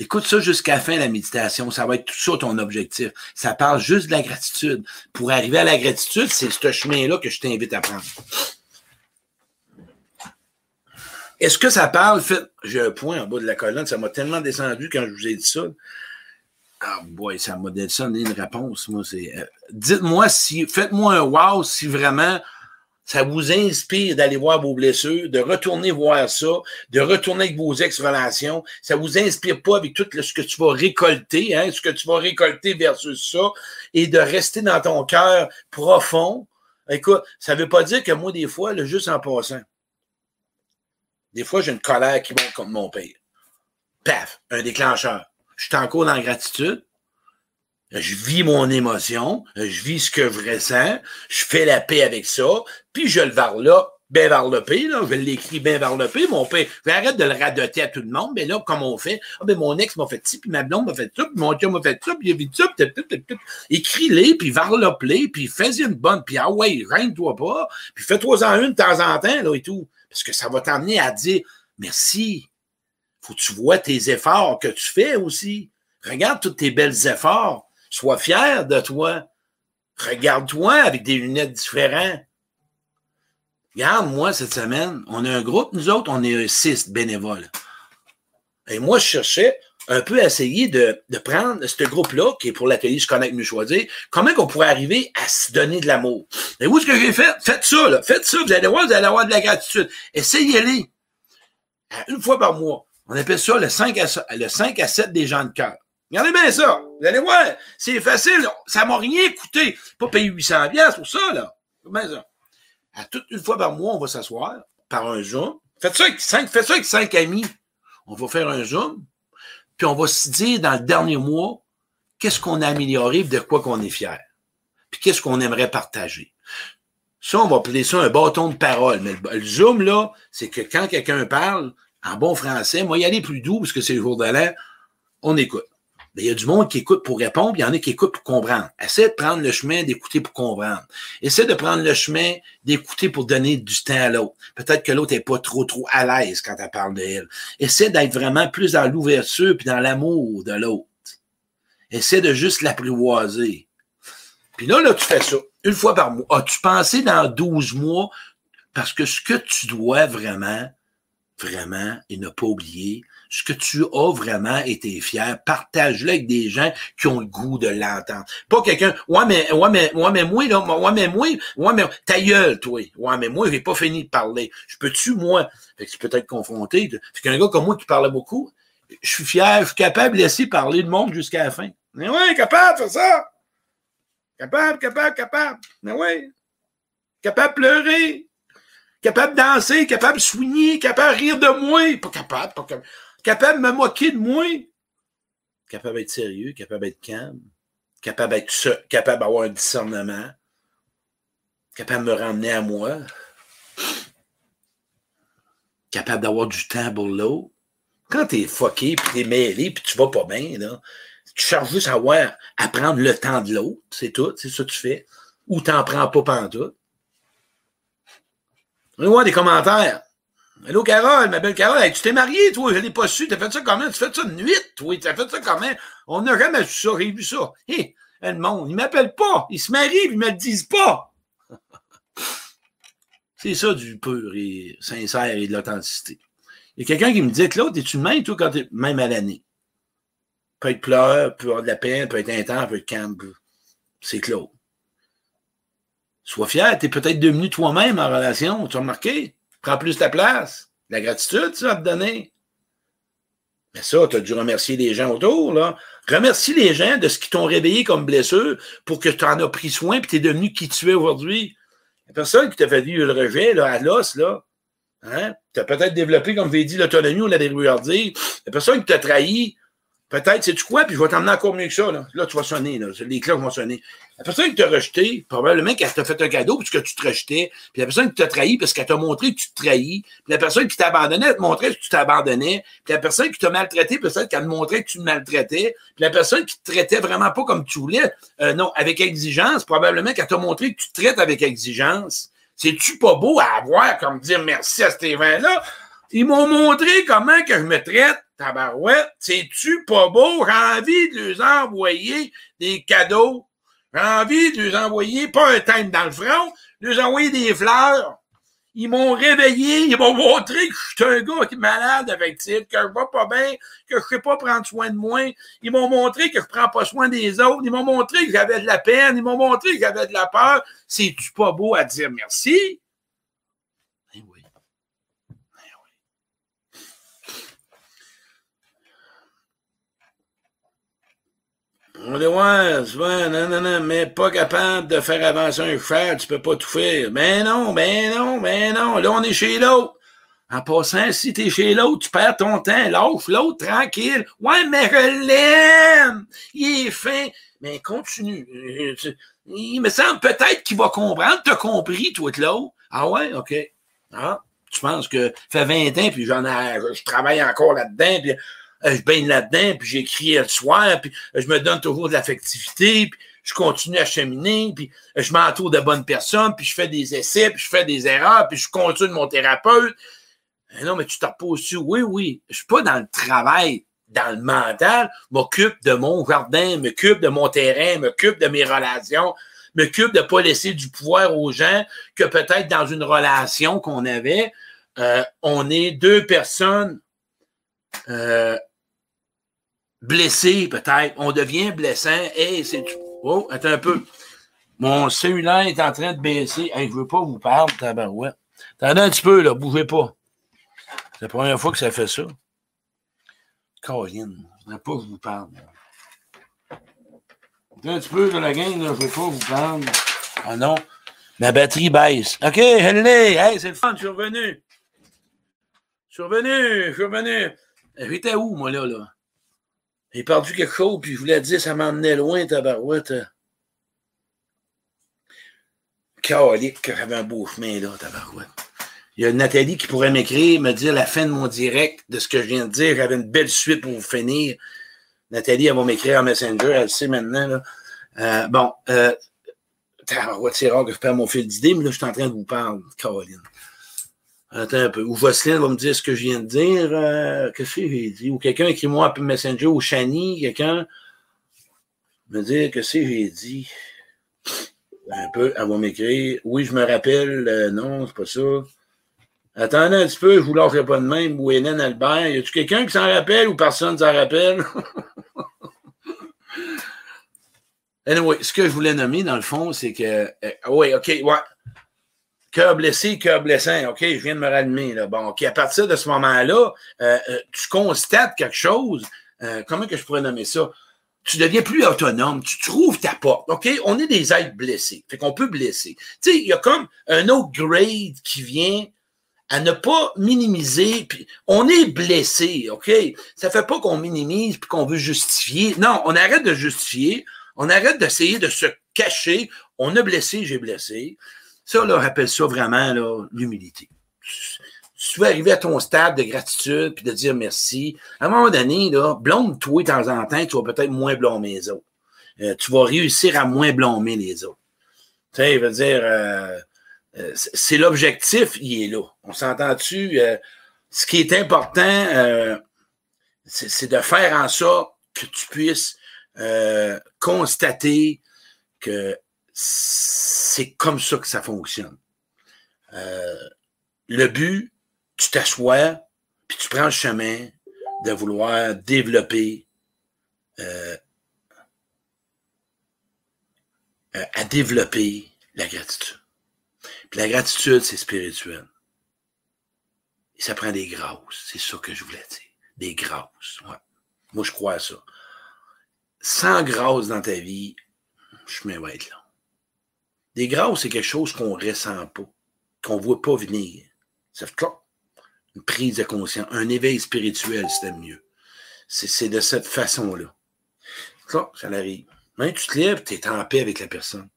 Écoute ça jusqu'à la fin, la méditation. Ça va être tout ça ton objectif. Ça parle juste de la gratitude. Pour arriver à la gratitude, c'est ce chemin-là que je t'invite à prendre. Est-ce que ça parle? J'ai un point en bas de la colonne. Ça m'a tellement descendu quand je vous ai dit ça. Ah, boy, ça m'a donné une réponse. Moi. Euh, dites-moi si. Faites-moi un wow si vraiment ça vous inspire d'aller voir vos blessures, de retourner voir ça, de retourner avec vos ex-relations. Ça vous inspire pas avec tout ce que tu vas récolter, hein, ce que tu vas récolter versus ça, et de rester dans ton cœur profond. Écoute, ça veut pas dire que moi, des fois, le juste en passant, des fois, j'ai une colère qui monte comme mon père. Paf, un déclencheur. Je suis encore dans la gratitude je vis mon émotion, je vis ce que je ressens, je fais la paix avec ça, puis je le varlope bien varlopé, là, je l'écris bien varlopé, mon père, j'arrête de le radoter à tout le monde, mais là, comme on fait, ah ben mon ex m'a fait ci, puis ma blonde m'a fait ça, puis mon chum m'a fait ça, puis il a vu ça, puis écris-les, puis varlope-les, puis fais-y une bonne, puis ah ouais, règne-toi pas, puis fais-toi-en une de temps en temps, là, et tout, parce que ça va t'amener à dire, merci, faut que tu vois tes efforts que tu fais aussi, regarde tous tes belles efforts, Sois fier de toi. Regarde-toi avec des lunettes différentes. Regarde, moi, cette semaine, on a un groupe, nous autres, on est six bénévoles. Et moi, je cherchais un peu à essayer de, prendre ce groupe-là, qui est pour l'atelier Je connais mieux choisir, comment on pourrait arriver à se donner de l'amour. Et vous, ce que j'ai fait, faites ça, là. Faites ça, vous allez voir, vous allez avoir de la gratitude. Essayez-les. Une fois par mois. On appelle ça le 5 à, le 5 à 7 des gens de cœur. Regardez bien ça. Vous allez voir, c'est facile. Ça m'a rien coûté. Pas payer 800 pour ça, là. Comment ça? À toute une fois par mois, on va s'asseoir par un Zoom. Faites ça avec cinq, faites ça avec cinq amis. On va faire un Zoom. Puis on va se dire dans le dernier mois, qu'est-ce qu'on a amélioré, de quoi qu'on est fier. Puis qu'est-ce qu'on aimerait partager. Ça, on va appeler ça un bâton de parole. Mais le, zoom, là, c'est que quand quelqu'un parle, en bon français, moi, y aller plus doux, parce que c'est le jour de l'air, on écoute. Il y a du monde qui écoute pour répondre, il y en a qui écoutent pour comprendre. Essaie de prendre le chemin d'écouter pour comprendre. Essaie de prendre le chemin d'écouter pour donner du temps à l'autre. Peut-être que l'autre n'est pas trop, trop à l'aise quand elle parle d'elle. Essaie d'être vraiment plus dans l'ouverture puis dans l'amour de l'autre. Essaie de juste l'apprivoiser. Puis là, là, tu fais ça une fois par mois. As-tu pensé dans 12 mois? Parce que ce que tu dois vraiment, vraiment, et ne pas oublier, ce que tu as vraiment été fier, partage-le avec des gens qui ont le goût de l'entendre. Pas quelqu'un, ouais, mais, ouais, mais, ouais, mais moi, là, ouais, mais moi, ouais, mais, ta gueule, toi. Ouais, mais moi, j'ai pas fini de parler. Je peux-tu, moi? Fait que tu peux être confronté. Fait qu'un gars comme moi qui parlait beaucoup, je suis fier, je suis capable de laisser parler le monde jusqu'à la fin. Mais ouais, capable de ça. Capable, capable, capable. Mais oui. Capable de pleurer. Capable de danser, capable de soigner, capable de rire de moi. Pas capable, pas capable. Capable de me moquer de moi? Capable d'être sérieux, capable d'être calme. Capable d'être capable d'avoir un discernement. Capable de me ramener à moi. Capable d'avoir du temps pour l'autre. Quand t'es fucké, puis t'es mêlé, puis tu vas pas bien, là, tu cherches juste à, voir, à prendre le temps de l'autre, c'est tout, c'est ça que tu fais. Ou t'en prends pas pendant tout. On des commentaires. Hello Carole, ma belle Carole, tu t'es mariée, toi, je l'ai pas su, t'as fait ça comment? Tu fais ça de nuit, toi, t'as fait ça comment? On n'a jamais vu ça, vu ça. Hé, le monde, ils m'appellent pas, ils se marient, ils me le disent pas. c'est ça du pur et sincère et de l'authenticité. Il y a quelqu'un qui me dit, Claude, es-tu le même, toi, quand t'es même à l'année? peut être pleur, peut avoir de la peine, peut être intense, peut être calme. C'est Claude. Sois fier, tu es peut-être devenu toi-même en relation, tu as remarqué? Prends plus ta place. La gratitude, ça va te donner. Mais ça, tu as dû remercier les gens autour. Remercie les gens de ce qui t'ont réveillé comme blessure pour que tu en as pris soin et tu es devenu qui tu es aujourd'hui. La personne qui t'a fait vivre le rejet, là, à l'os, là. Hein? Tu as peut-être développé, comme je l'ai dit, l'autonomie ou la débrouillardise. La personne qui t'a trahi, Peut-être, c'est tu quoi, puis je vais t'emmener encore mieux que ça. Là, là tu vas sonner, là. les cloches vont sonner. La personne qui t'a rejeté, probablement qu'elle t'a fait un cadeau parce que tu te rejetais, puis la personne qui t'a trahi parce qu'elle t'a montré que tu te trahis, puis la personne qui t'a abandonné, elle te montrait que tu t'abandonnais, puis la personne qui t'a maltraité, peut-être qu'elle te montrait que tu te maltraitais, puis la personne qui te traitait vraiment pas comme tu voulais, euh, non, avec exigence, probablement qu'elle t'a montré que tu te traites avec exigence. C'est-tu pas beau à avoir comme dire merci à cet événement-là? Ils m'ont montré comment que je me traite tabarouette, c'est-tu pas beau? J'ai envie de leur envoyer des cadeaux. J'ai envie de leur envoyer, pas un thème dans le front, de leur envoyer des fleurs. Ils m'ont réveillé, ils m'ont montré que je suis un gars qui est malade avec titre, que je vais pas bien, que je sais pas prendre soin de moi. Ils m'ont montré que je prends pas soin des autres. Ils m'ont montré que j'avais de la peine. Ils m'ont montré que j'avais de la peur. C'est-tu pas beau à dire merci? On dit, ouais, souvent, non, non, non, mais pas capable de faire avancer un cheval, tu peux pas tout faire. Ben non, ben non, ben non, là, on est chez l'autre. En passant, si t'es chez l'autre, tu perds ton temps. Lâche l'autre tranquille. Ouais, mais l'aime. Il est fin. Mais continue. Il me semble peut-être qu'il va comprendre. T'as compris, toi, l'autre? Ah ouais? OK. Ah. Tu penses que fait 20 ans, puis j'en ai, je travaille encore là-dedans, puis je baigne là-dedans, puis j'écris le soir, puis euh, je me donne toujours de l'affectivité, puis je continue à cheminer, puis euh, je m'entoure de bonnes personnes, puis je fais des essais, puis je fais des erreurs, puis je continue mon thérapeute. non, mais tu te reposes dessus? Oui, oui, je suis pas dans le travail, dans le mental, m'occupe de mon jardin, m'occupe de mon terrain, m'occupe de mes relations, m'occupe de pas laisser du pouvoir aux gens que peut-être dans une relation qu'on avait, on est deux personnes euh, blessé peut-être. On devient blessant. Hey, c'est. Oh, attends un peu. Mon cellulaire est en train de baisser. Hey, je veux pas vous parler, tabarouette. Attendez un petit peu, là. Bougez pas. C'est la première fois que ça fait ça. Caroline. Je veux pas que je vous parle. Attends un petit peu, de la gang, là. Je veux pas vous parler. Ah non. Ma batterie baisse. OK, elle. Hey, c'est le fun, je suis revenu. Je suis revenu, je suis revenu. J'étais où, moi, là, là? J'ai perdu quelque chose, puis je voulais dire, ça m'emmenait loin, tabarouette. Calique, que j'avais un beau chemin, là, tabarouette. Il y a Nathalie qui pourrait m'écrire, me dire la fin de mon direct, de ce que je viens de dire. J'avais une belle suite pour vous finir. Nathalie, elle va m'écrire en Messenger, elle le sait maintenant. Là. Euh, bon, euh, c'est rare que je perds mon fil d'idée, mais là, je suis en train de vous parler, Caroline. Attends un peu. Ou Jocelyne va me dire ce que je viens de dire. Euh, Qu'est-ce que j'ai dit? Ou quelqu'un écrit-moi un peu Messenger ou Shani, quelqu'un me dire que c'est j'ai dit? Un peu, elle va m'écrire. Oui, je me rappelle. Euh, non, c'est pas ça. Attendez un petit peu, je vous l'offre pas de même. Ou Hélène Albert. Y a-tu quelqu'un qui s'en rappelle ou personne s'en rappelle? anyway, ce que je voulais nommer, dans le fond, c'est que. Euh, oui, OK, ouais. Cœur blessé, cœur blessant. OK, je viens de me rallumer. Là. Bon, OK, à partir de ce moment-là, euh, euh, tu constates quelque chose. comment que je pourrais nommer ça? Tu deviens plus autonome, tu trouves ta porte. OK? On est des êtres blessés. Fait qu'on peut blesser. Tu sais, il y a comme un autre grade qui vient à ne pas minimiser. On est blessé, OK? Ça fait pas qu'on minimise puis qu'on veut justifier. Non, on arrête de justifier. On arrête d'essayer de se cacher. On a blessé, j'ai blessé. Ça, là, rappelle ça vraiment l'humilité. Si tu veux arriver à ton stade de gratitude puis de dire merci, à un moment donné, là, blâme-toi de temps en temps, tu vas peut-être moins blâmer les autres. Euh, tu vas réussir à moins blâmer les autres. Tu sais, veut dire, euh, euh, c'est l'objectif, il est là. On s'entend-tu? Ce qui est important, c'est de faire en sorte que tu puisses constater que c'est comme ça que ça fonctionne. le but, tu t'assois, puis tu prends le chemin de vouloir développer à développer la gratitude. Puis la gratitude, c'est spirituel. Et ça prend des grâces. C'est ça que je voulais dire. Des grâces. Ouais. Moi, je crois à ça. Sans grâce dans ta vie, je vais être là. Des grâces, c'est quelque chose qu'on ne ressent pas, qu'on ne voit pas venir. Ça fait une prise de conscience, un éveil spirituel, c'était mieux. C'est de cette façon-là. Ça, arrive. Même tu te lèves, tu es en paix avec la personne.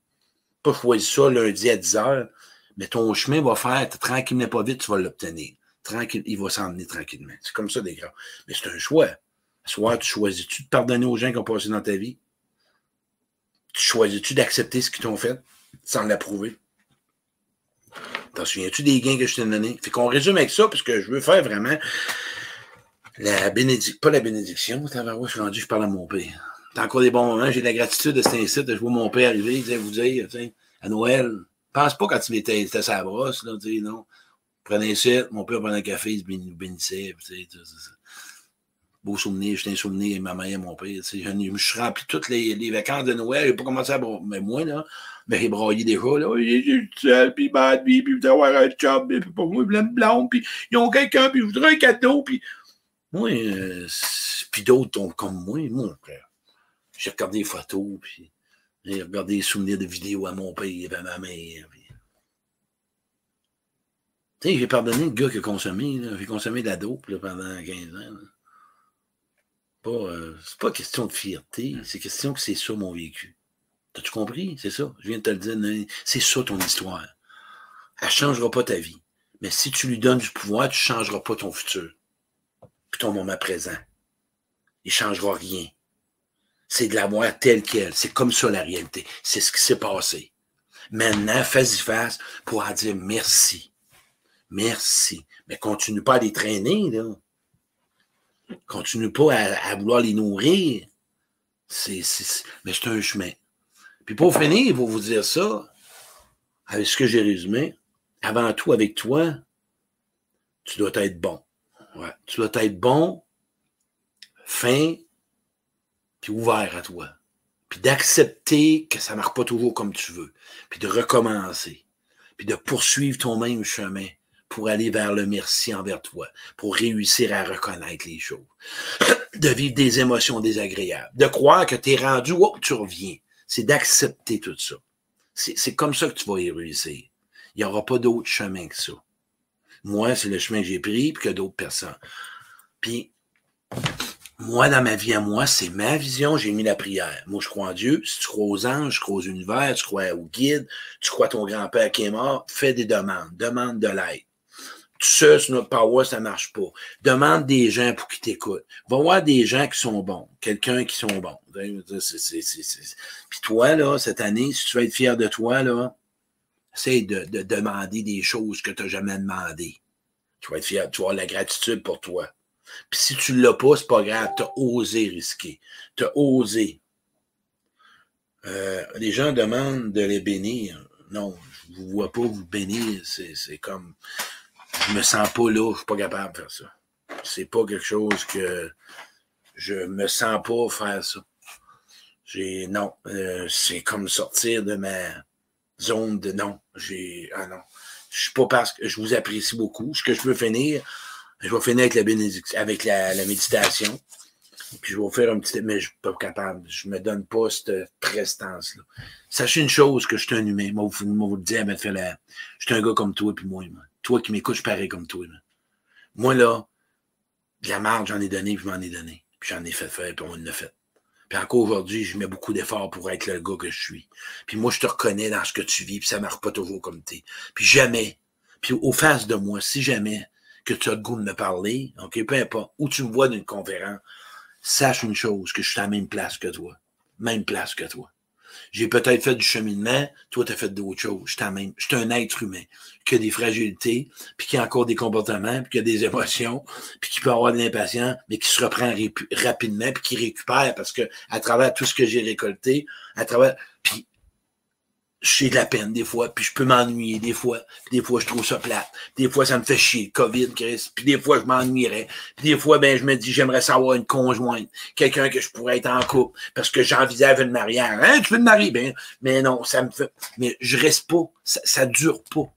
Pas choisir ça lundi à 10 heures mais ton chemin va faire tranquillement, pas vite, tu vas l'obtenir. Tranquille, il va s'emmener tranquillement. C'est comme ça, des gars. Mais c'est un choix. Soit tu choisis-tu de pardonner aux gens qui ont passé dans ta vie? Tu choisis-tu d'accepter ce qu'ils t'ont fait? Sans l'approuver? T'en souviens-tu des gains que je t'ai donnés? Fait qu'on résume avec ça, parce que je veux faire vraiment la bénédiction, pas la bénédiction, je suis rendu, je parle à mon père. T'as encore des bons moments, j'ai de la gratitude de cet incite, de voir mon père arriver, il disait, vous dire, à Noël, pense pas quand il était, était sa brosse, là, tu non. Prenez ça, mon père prenait un café, il nous bénissait, tu beau souvenir, j'étais un souvenir, ma mère et mon père. Je, me suis rempli toutes les, les vacances de Noël, j'ai pas commencé à broyer, mais moi, là, mais j'ai broyé déjà, là, j'ai seul, puis bad, puis puis avoir un job, puis pour moi, ils blonde, puis ils ont quelqu'un, puis je voudrais un cadeau, puis moi, euh, puis d'autres comme moi, moi, j'ai regardé les photos, puis j'ai regardé des souvenirs de vidéos à mon père et à ma mère. Tu sais, j'ai pardonné le gars qui a consommé. J'ai consommé de la dope pendant 15 ans. Pas, euh, c'est pas question de fierté, c'est question que c'est ça mon vécu. T'as-tu compris? C'est ça. Je viens de te le dire. C'est ça ton histoire. Elle ne changera pas ta vie. Mais si tu lui donnes du pouvoir, tu ne changeras pas ton futur. Puis ton moment présent. Il ne changera rien c'est de la voir telle qu'elle. C'est comme ça la réalité. C'est ce qui s'est passé. Maintenant, fais-y face pour en dire merci. Merci. Mais continue pas à les traîner, là. Continue pas à, vouloir les nourrir. Mais c'est un chemin. Puis pour finir, il faut vous dire ça, avec ce que j'ai résumé, avant tout avec toi, tu dois être bon. Tu dois être bon, fin, puis ouvert à toi. Puis d'accepter que ça ne marche pas toujours comme tu veux. Puis de recommencer. Puis de poursuivre ton même chemin pour aller vers le merci envers toi, pour réussir à reconnaître les choses, de vivre des émotions désagréables, de croire que tu es rendu, oh, tu reviens. C'est d'accepter tout ça. C'est comme ça que tu vas y réussir. Il n'y aura pas d'autre chemin que ça. Moi, c'est le chemin que j'ai pris, puis que d'autres personnes. Puis, moi, dans ma vie à moi, c'est ma vision, j'ai mis la prière. Moi, je crois en Dieu. Si tu crois aux anges, tu crois aux univers, tu crois au guide, tu crois à ton grand-père qui est mort, fais des demandes. Demande de l'aide. Ça, sur notre power, ça marche pas. Demande des gens pour qu'ils t'écoutent. Va voir des gens qui sont bons. Quelqu'un qui sont bons. Puis toi, là, cette année, si tu veux être fier de toi, là, essaye de, de demander des choses que tu n'as jamais demandées. Tu vas être fier, tu vas avoir la gratitude pour toi. Puis si tu ne l'as pas, c'est pas grave, tu as osé risquer. Tu as osé. Euh, les gens demandent de les bénir. Non, je ne vous vois pas vous bénir. C'est comme. Je me sens pas là, je suis pas capable de faire ça. C'est pas quelque chose que je me sens pas faire ça. J'ai. Non. Euh, c'est comme sortir de ma zone de non. J'ai. Ah non. Je suis pas parce que je vous apprécie beaucoup. Ce que je veux finir, je vais finir avec la bénédiction, avec la, méditation. Puis je vais faire un petit. Mais je suis pas capable. Je me donne pas cette prestance-là. Sachez une chose que je suis un humain. Moi, vous, vous le dire, mais je suis un gars comme toi et moi. moi. Toi qui m'écoutes, je pareil comme toi. Moi, là, de la marge, j'en ai donné, puis je m'en ai donné. Puis j'en ai fait faire, puis on l'a fait. Puis encore aujourd'hui, je mets beaucoup d'efforts pour être le gars que je suis. Puis moi, je te reconnais dans ce que tu vis, puis ça ne marche pas toujours comme t'es. Puis jamais, puis au face de moi, si jamais que tu as le goût de me parler, OK, peu importe, où tu me vois d'une conférence, sache une chose, que je suis à la même place que toi. Même place que toi. J'ai peut-être fait du cheminement, toi, tu as fait d'autres choses. Je suis, un être humain qui a des fragilités, puis qui a encore des comportements, puis qui a des émotions, puis qui peut avoir de l'impatience, mais qui se reprend rapidement, puis qui récupère parce que à travers tout ce que j'ai récolté, à travers. J'ai de la peine des fois, puis je peux m'ennuyer des fois, puis des fois je trouve ça plate, des fois ça me fait chier, COVID, Chris, puis des fois je m'ennuierais, puis des fois ben je me dis j'aimerais savoir une conjointe, quelqu'un que je pourrais être en couple, parce que j'envisage une mariage, hein, tu veux te marier, ben, mais non, ça me fait, mais je reste pas, ça, ça dure pas,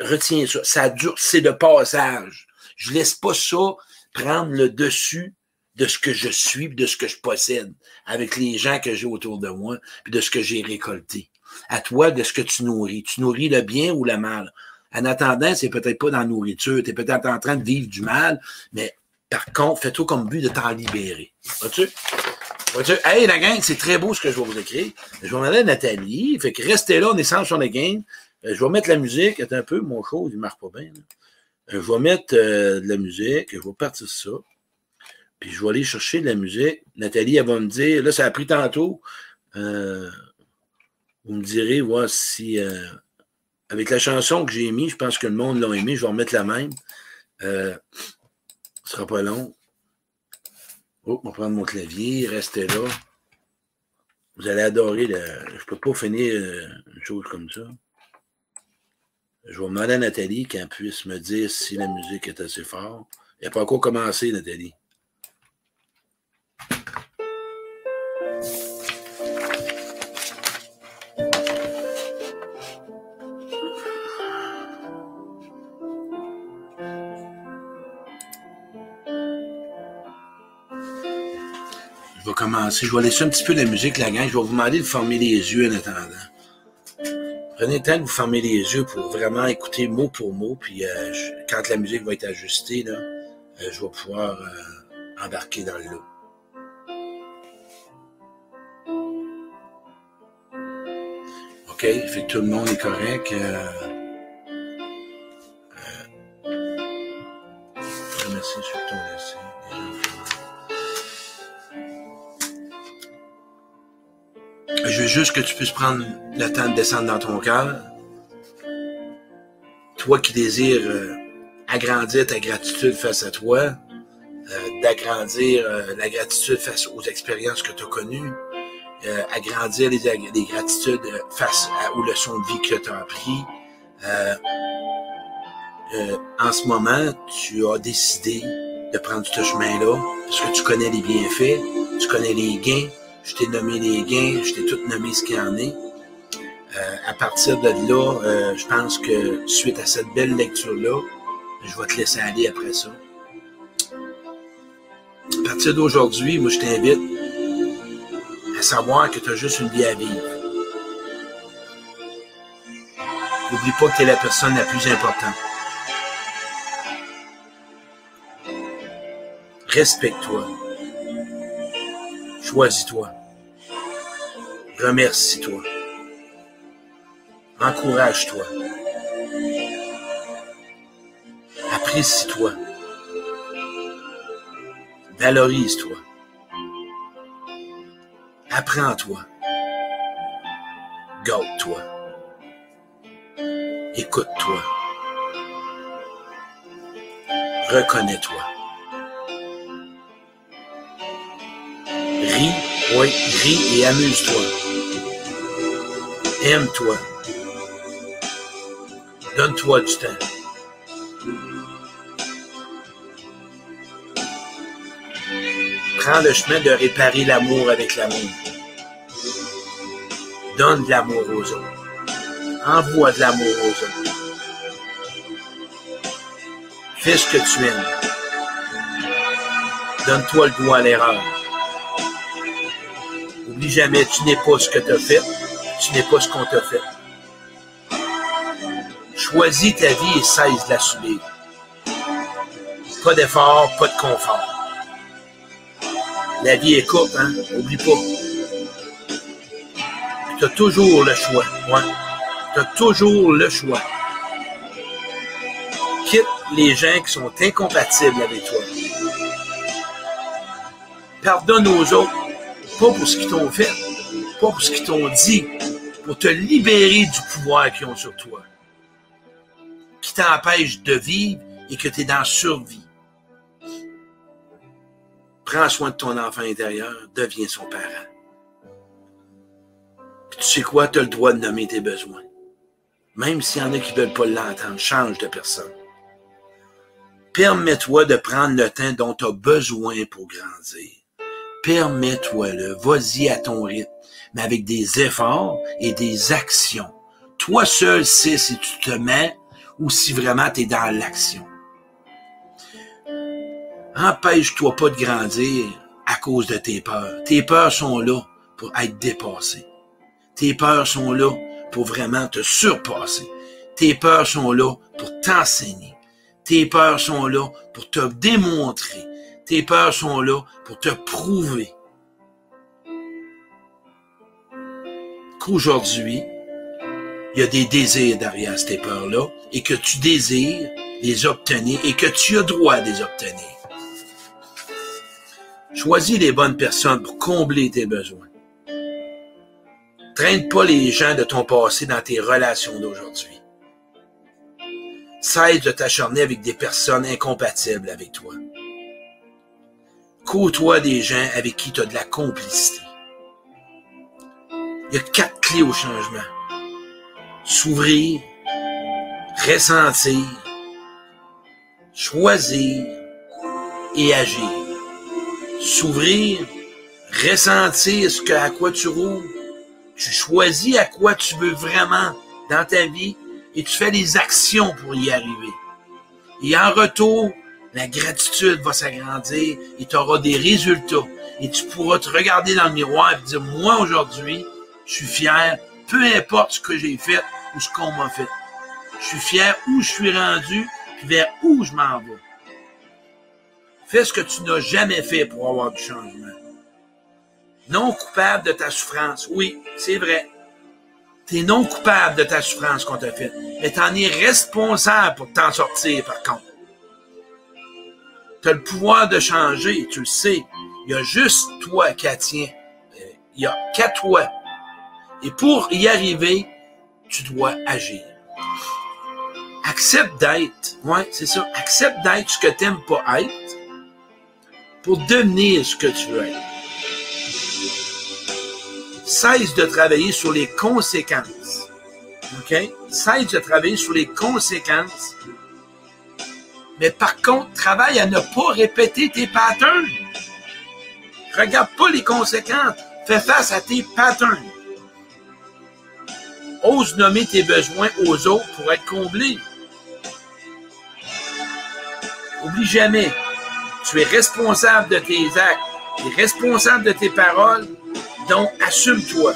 retiens ça, ça dure, c'est de passage, je laisse pas ça prendre le dessus de ce que je suis, de ce que je possède, avec les gens que j'ai autour de moi, puis de ce que j'ai récolté à toi de ce que tu nourris. Tu nourris le bien ou le mal. En attendant, c'est peut-être pas dans la nourriture, tu es peut-être en train de vivre du mal, mais par contre, fais-toi comme but de t'en libérer. Vois-tu? Vois-tu? Hey, la gang, c'est très beau ce que je vais vous écrire. Je vais demander à Nathalie. Fait que restez là, on est sans sur la game. Euh, je vais mettre la musique. Attends un peu, mon show, il marche pas bien. Euh, je vais mettre euh, de la musique. Je vais partir ça. Puis je vais aller chercher de la musique. Nathalie, elle va me dire, là, ça a pris tantôt. Euh, vous me direz, voir si. Euh, avec la chanson que j'ai mis, je pense que le monde l'a aimé. Je vais remettre la même. Euh, ce sera pas long. Oh, on va prendre mon clavier. Restez là. Vous allez adorer. Le... Je peux pas finir euh, une chose comme ça. Je vais demander à Nathalie qu'elle puisse me dire si la musique est assez forte. Elle n'a pas encore commencé, Nathalie. Commencer. Je vais laisser un petit peu la musique, la gang. Je vais vous demander de fermer les yeux en attendant. Prenez le temps de vous fermer les yeux pour vraiment écouter mot pour mot. Puis euh, quand la musique va être ajustée, là, euh, je vais pouvoir euh, embarquer dans le lot. OK? Fait que tout le monde est correct. merci sur ton Je veux juste que tu puisses prendre le temps de descendre dans ton cœur. Toi qui désires euh, agrandir ta gratitude face à toi, euh, d'agrandir euh, la gratitude face aux expériences que tu as connues, agrandir les, les, gratitudes face aux leçons de vie que tu as apprises. en ce moment, tu as décidé de prendre ce chemin-là parce que tu connais les bienfaits, tu connais les gains, je t'ai nommé les gains, je t'ai tout nommé ce qu'il y en est. Euh, à partir de là, euh, je pense que suite à cette belle lecture-là, je vais te laisser aller après ça. À partir d'aujourd'hui, moi, je t'invite à savoir que tu as juste une vie à vivre. N'oublie pas que tu es la personne la plus importante. Respecte-toi. Choisis-toi. Remercie-toi. Encourage-toi. Apprécie-toi. Valorise-toi. Apprends-toi. Garde-toi. Écoute-toi. Reconnais-toi. Ris, oui, ris et amuse-toi. Aime-toi. Donne-toi du temps. Prends le chemin de réparer l'amour avec l'amour. Donne de l'amour aux autres. Envoie de l'amour aux autres. Fais ce que tu aimes. Donne-toi le droit à l'erreur. Oublie jamais, tu n'es pas ce que tu as fait, tu n'es pas ce qu'on t'a fait. Choisis ta vie et cesse de la subir. Pas d'effort, pas de confort. La vie est courte, hein? Oublie pas. Tu as toujours le choix. Ouais. Tu as toujours le choix. Quitte les gens qui sont incompatibles avec toi. Pardonne aux autres, pas pour ce qu'ils t'ont fait, pas pour ce qu'ils t'ont dit, pour te libérer du pouvoir qu'ils ont sur toi, qui t'empêche de vivre et que tu es dans survie. Prends soin de ton enfant intérieur, deviens son parent. tu sais quoi, tu as le droit de nommer tes besoins. Même s'il y en a qui ne veulent pas l'entendre, change de personne. Permets-toi de prendre le temps dont tu as besoin pour grandir. Permets-toi-le. Vas-y à ton rythme, mais avec des efforts et des actions. Toi seul sais si tu te mets ou si vraiment tu es dans l'action. Empêche-toi pas de grandir à cause de tes peurs. Tes peurs sont là pour être dépassées. Tes peurs sont là pour vraiment te surpasser. Tes peurs sont là pour t'enseigner. Tes peurs sont là pour te démontrer. Tes peurs sont là pour te prouver qu'aujourd'hui, il y a des désirs derrière ces peurs-là et que tu désires les obtenir et que tu as droit de les obtenir. Choisis les bonnes personnes pour combler tes besoins. Traîne pas les gens de ton passé dans tes relations d'aujourd'hui. Cesse de t'acharner avec des personnes incompatibles avec toi. Côtoie des gens avec qui tu as de la complicité. Il y a quatre clés au changement. S'ouvrir, ressentir, choisir et agir s'ouvrir, ressentir ce que, à quoi tu roules. Tu choisis à quoi tu veux vraiment dans ta vie et tu fais des actions pour y arriver. Et en retour, la gratitude va s'agrandir et tu auras des résultats. Et tu pourras te regarder dans le miroir et te dire, moi aujourd'hui, je suis fier, peu importe ce que j'ai fait ou ce qu'on m'a fait. Je suis fier où je suis rendu, puis vers où je m'en vais. Fais ce que tu n'as jamais fait pour avoir du changement. Non coupable de ta souffrance. Oui, c'est vrai. Tu es non coupable de ta souffrance qu'on t'a faite. Mais tu en es responsable pour t'en sortir, par contre. Tu as le pouvoir de changer, tu le sais. Il y a juste toi qui tiens. Il y a qu'à toi. Et pour y arriver, tu dois agir. Accepte d'être. Ouais, c'est ça. Accepte d'être ce que tu n'aimes pas être pour devenir ce que tu veux être. Cesse de travailler sur les conséquences. OK? Cesse de travailler sur les conséquences. Mais par contre, travaille à ne pas répéter tes patterns. Regarde pas les conséquences. Fais face à tes patterns. Ose nommer tes besoins aux autres pour être comblés. Oublie jamais, tu es responsable de tes actes, tu es responsable de tes paroles, donc assume-toi.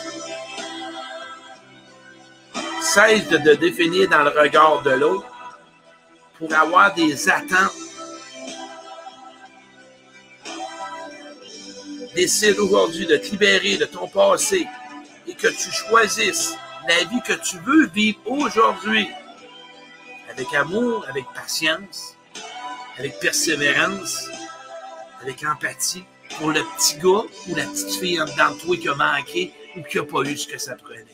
cesse de te définir dans le regard de l'autre pour avoir des attentes. Décide aujourd'hui de te libérer de ton passé et que tu choisisses la vie que tu veux vivre aujourd'hui avec amour, avec patience, avec persévérance, avec empathie pour le petit gars ou la petite fille en toi qui a manqué ou qui n'a pas eu ce que ça prenait.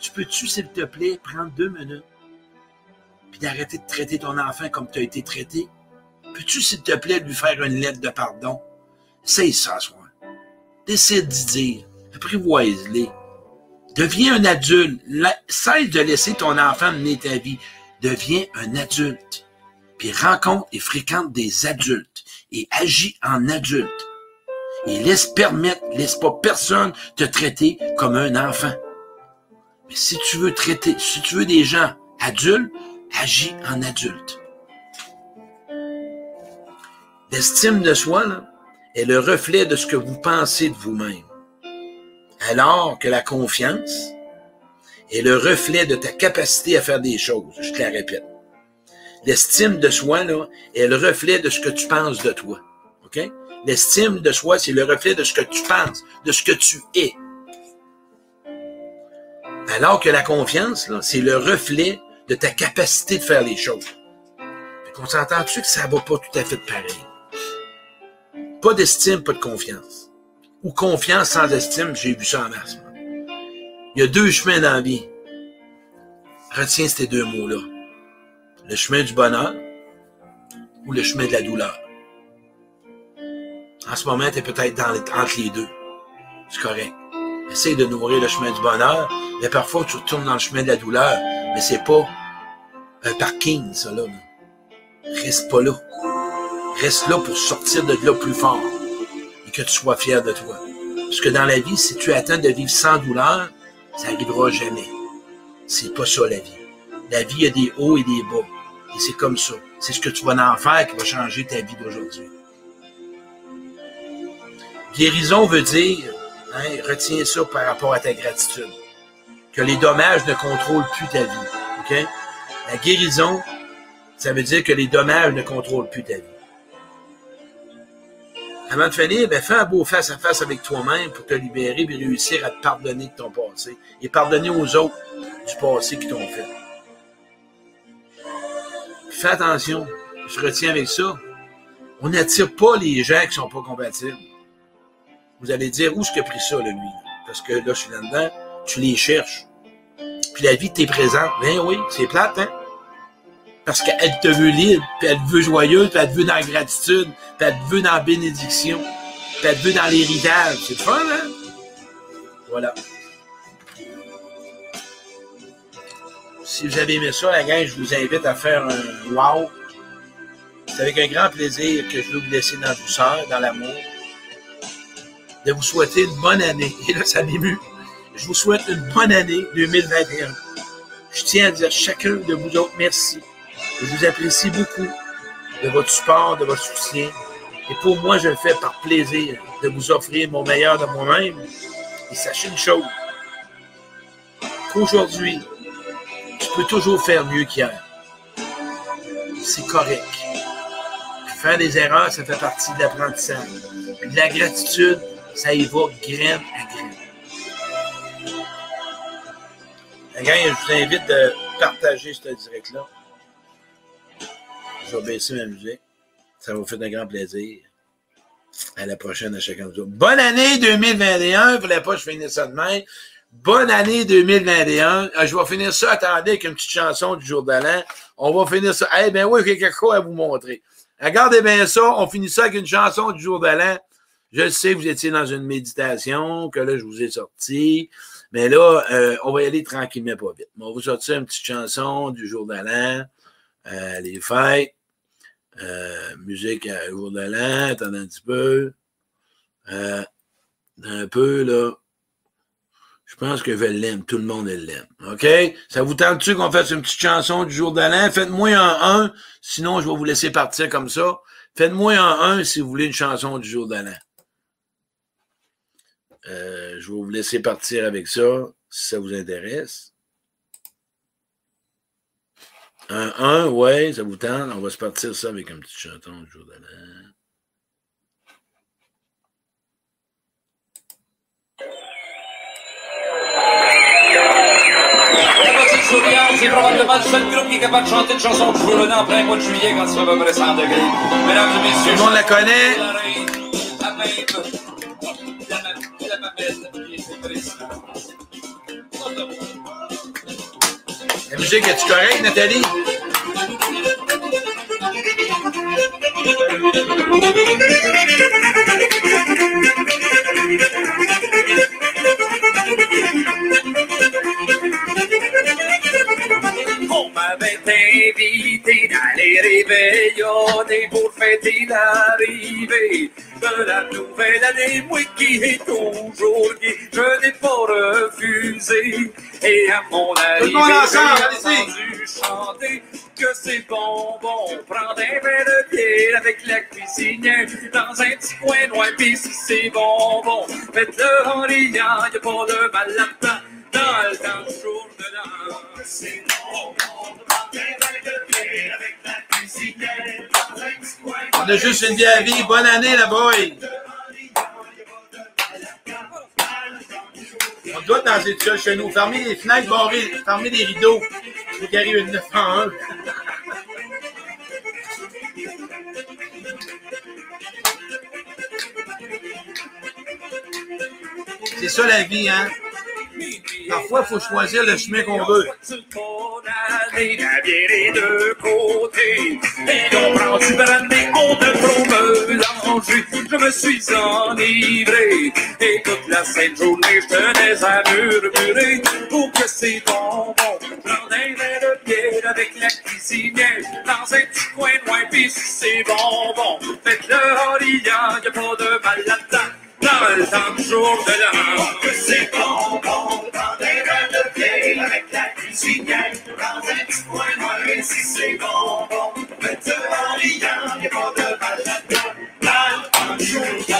Tu peux-tu, s'il te plaît, prendre deux minutes puis d'arrêter de traiter ton enfant comme tu as été traité? Peux-tu, s'il te plaît, lui faire une lettre de pardon? C'est ça, soir. Décide d'y dire. Apprivoise-les. Deviens un adulte. Cesse de laisser ton enfant mener ta vie. Deviens un adulte. Puis rencontre et fréquente des adultes et agis en adulte. Et laisse permettre, laisse pas personne te traiter comme un enfant. Mais si tu veux traiter, si tu veux des gens adultes, agis en adulte. L'estime de soi est le reflet de ce que vous pensez de vous-même. Alors que la confiance est le reflet de ta capacité à faire des choses. Je te la répète. L'estime de soi est le reflet de ce que tu penses de toi. OK? L'estime de soi, c'est le reflet de ce que tu penses, de ce que tu es. Alors que la confiance, c'est le reflet de ta capacité de faire les choses. On s'entend-tu que ça va pas tout à fait pareil? Pas d'estime, pas de confiance. Ou confiance sans estime, j'ai vu ça en masse. Il y a deux chemins dans la vie. Retiens ces deux mots-là. Le chemin du bonheur ou le chemin de la douleur. En ce moment, tu es peut-être entre les deux. C'est correct. Essaye de nourrir le chemin du bonheur, mais parfois tu retournes dans le chemin de la douleur, mais c'est pas un parking, ça là. Reste pas là. Reste là pour sortir de là plus fort et que tu sois fier de toi. Parce que dans la vie, si tu attends de vivre sans douleur, ça n'arrivera jamais. C'est pas ça la vie. La vie a des hauts et des bas. Et c'est comme ça. C'est ce que tu vas en faire qui va changer ta vie d'aujourd'hui. Guérison veut dire, hein, retiens ça par rapport à ta gratitude, que les dommages ne contrôlent plus ta vie. OK? La guérison, ça veut dire que les dommages ne contrôlent plus ta vie. Avant de finir, ben, fais un beau face à face avec toi-même pour te libérer et réussir à te pardonner de ton passé et pardonner aux autres du passé qui t'ont fait. Fais attention, je retiens avec ça. On n'attire pas les gens qui ne sont pas compatibles. Vous allez dire, où est-ce qu'il a pris ça, le lui? Parce que là, je suis là-dedans, tu les cherches. Puis la vie t'est présente. Ben oui, c'est plate, hein? Parce qu'elle te veut libre, puis elle te veut joyeuse, puis elle te veut dans la gratitude, puis elle te veut dans la bénédiction, puis elle te veut dans l'héritage. C'est fun, hein? Voilà. Si vous avez aimé ça, la gang, je vous invite à faire un wow. C'est avec un grand plaisir que je vais vous laisser dans la douceur, dans l'amour. De vous souhaiter une bonne année. Et là, ça m'émue. Je vous souhaite une bonne année 2021. Je tiens à dire chacun de vous autres merci. Je vous apprécie beaucoup de votre support, de votre soutien. Et pour moi, je le fais par plaisir de vous offrir mon meilleur de moi-même. Et sachez une chose, qu'aujourd'hui, tu peux toujours faire mieux qu'hier. C'est correct. faire des erreurs, ça fait partie de l'apprentissage. la gratitude, ça y va graine à graine. je vous invite de partager ce direct-là. Je vais baisser ma musique. Ça vous faire un grand plaisir. À la prochaine à chacun de vous. Bonne année 2021. Vous ne pas je finis ça demain. Bonne année 2021. Ah, je vais finir ça, attendez, avec une petite chanson du jour de. On va finir ça. Eh bien oui, j'ai quelque chose à vous montrer. Regardez bien ça. On finit ça avec une chanson du jour de. Je sais que vous étiez dans une méditation, que là, je vous ai sorti. Mais là, euh, on va y aller tranquillement, pas vite. on va vous sortir une petite chanson du jour de l'an, euh, les fêtes, euh, musique à jour de l'an, attendez un petit peu. un peu, là. Je pense que je l'aime. Tout le monde l'aime. OK? Ça vous tente-tu qu'on fasse une petite chanson du jour de l'an? Faites-moi un 1, sinon je vais vous laisser partir comme ça. Faites-moi un 1 si vous voulez une chanson du jour de l'an. Euh, je vais vous laisser partir avec ça, si ça vous intéresse. Un 1, ouais, ça vous tente. On va se partir ça avec un petit chanton le jour de l'an. c'est probablement le seul groupe qui est capable de chanter une chanson de jour en plein mois de juillet quand il fait à peu près 100 degrés. Mesdames et messieurs, Tout le monde la connaît. La même, musique, est-tu correcte, Nathalie? M'avait invité dans les pour fêter l'arrivée de la nouvelle année, moi qui est toujours gay, je n'ai pas refusé. Et à mon arrivée, j'ai entendu chanter que c'est bonbon, prendre un verre de bière avec la cuisinière dans un petit coin loin, pis si c'est bonbon, faites-le en riant, y a pas de mal là-dedans, dans le temps du jour de l'an. C'est bonbon, prendre un verre de bière avec la cuisinière dans un petit coin On a juste une vie à vie. Bonne année, la boy. On doit être dans les études chez nous. Fermez les fenêtres, barrez, fermez les rideaux. Faut qu'il arrive une 901. C'est ça la vie, hein? Parfois, il faut choisir le chemin qu'on veut. La bière est de côté. Et on prend du brandy, on trop mélanger. Je me suis enivré. Et toute la sainte journée, je tenais à murmurer. Pour que c'est bonbon. Prendre un verre de bière avec la cuisinière. Dans un petit coin loin, pis c'est bonbon. Faites-le en riant, y a pas de mal là-dedans. Dans le temps du jour de l'an. Que c'est bonbon. Prendre un verre de avec la cuisinière. Dans un petit coin pis si c'est bonbon. Faites-le en riant, pas de mal là-dedans. Dans le temps du jour de l'an.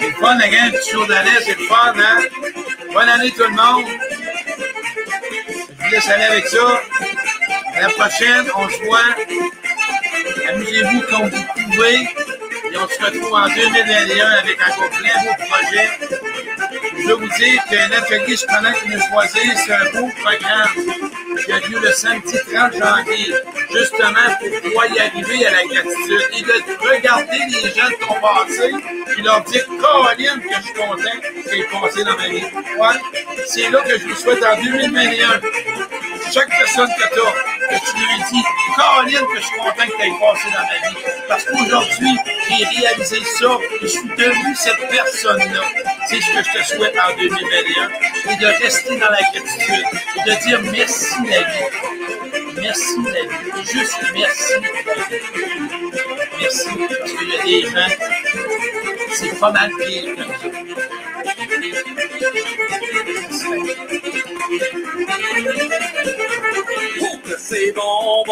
C'est fun, la gang, fun, hein? Bonne année, tout le monde. Vous laisse aller avec ça. À la prochaine, on se voit. Amusez-vous comme vous pouvez. Et on se retrouve en 2021 avec encore plein de beaux projets. Je veux vous dire que l'atelier qui nous choisit, c'est un beau programme qui a lieu le samedi 30 janvier, justement pour pouvoir y arriver à la gratitude et de regarder les gens de ton passé et leur dire, Caroline, que je suis content qu'il ait passé dans ma vie. C'est là que je vous souhaite en 2021. Chaque personne que tu as, que tu lui dis, Caroline, que je suis content que tu aies passé dans ma vie. Parce qu'aujourd'hui, j'ai réalisé ça et je suis devenu cette personne-là. C'est ce que je te souhaite en 2021 et de rester dans la gratitude et de dire merci la vie. Merci la vie. Juste merci. Merci. Parce qu'il y a des gens, c'est pas mal pire que que c'est bonbon.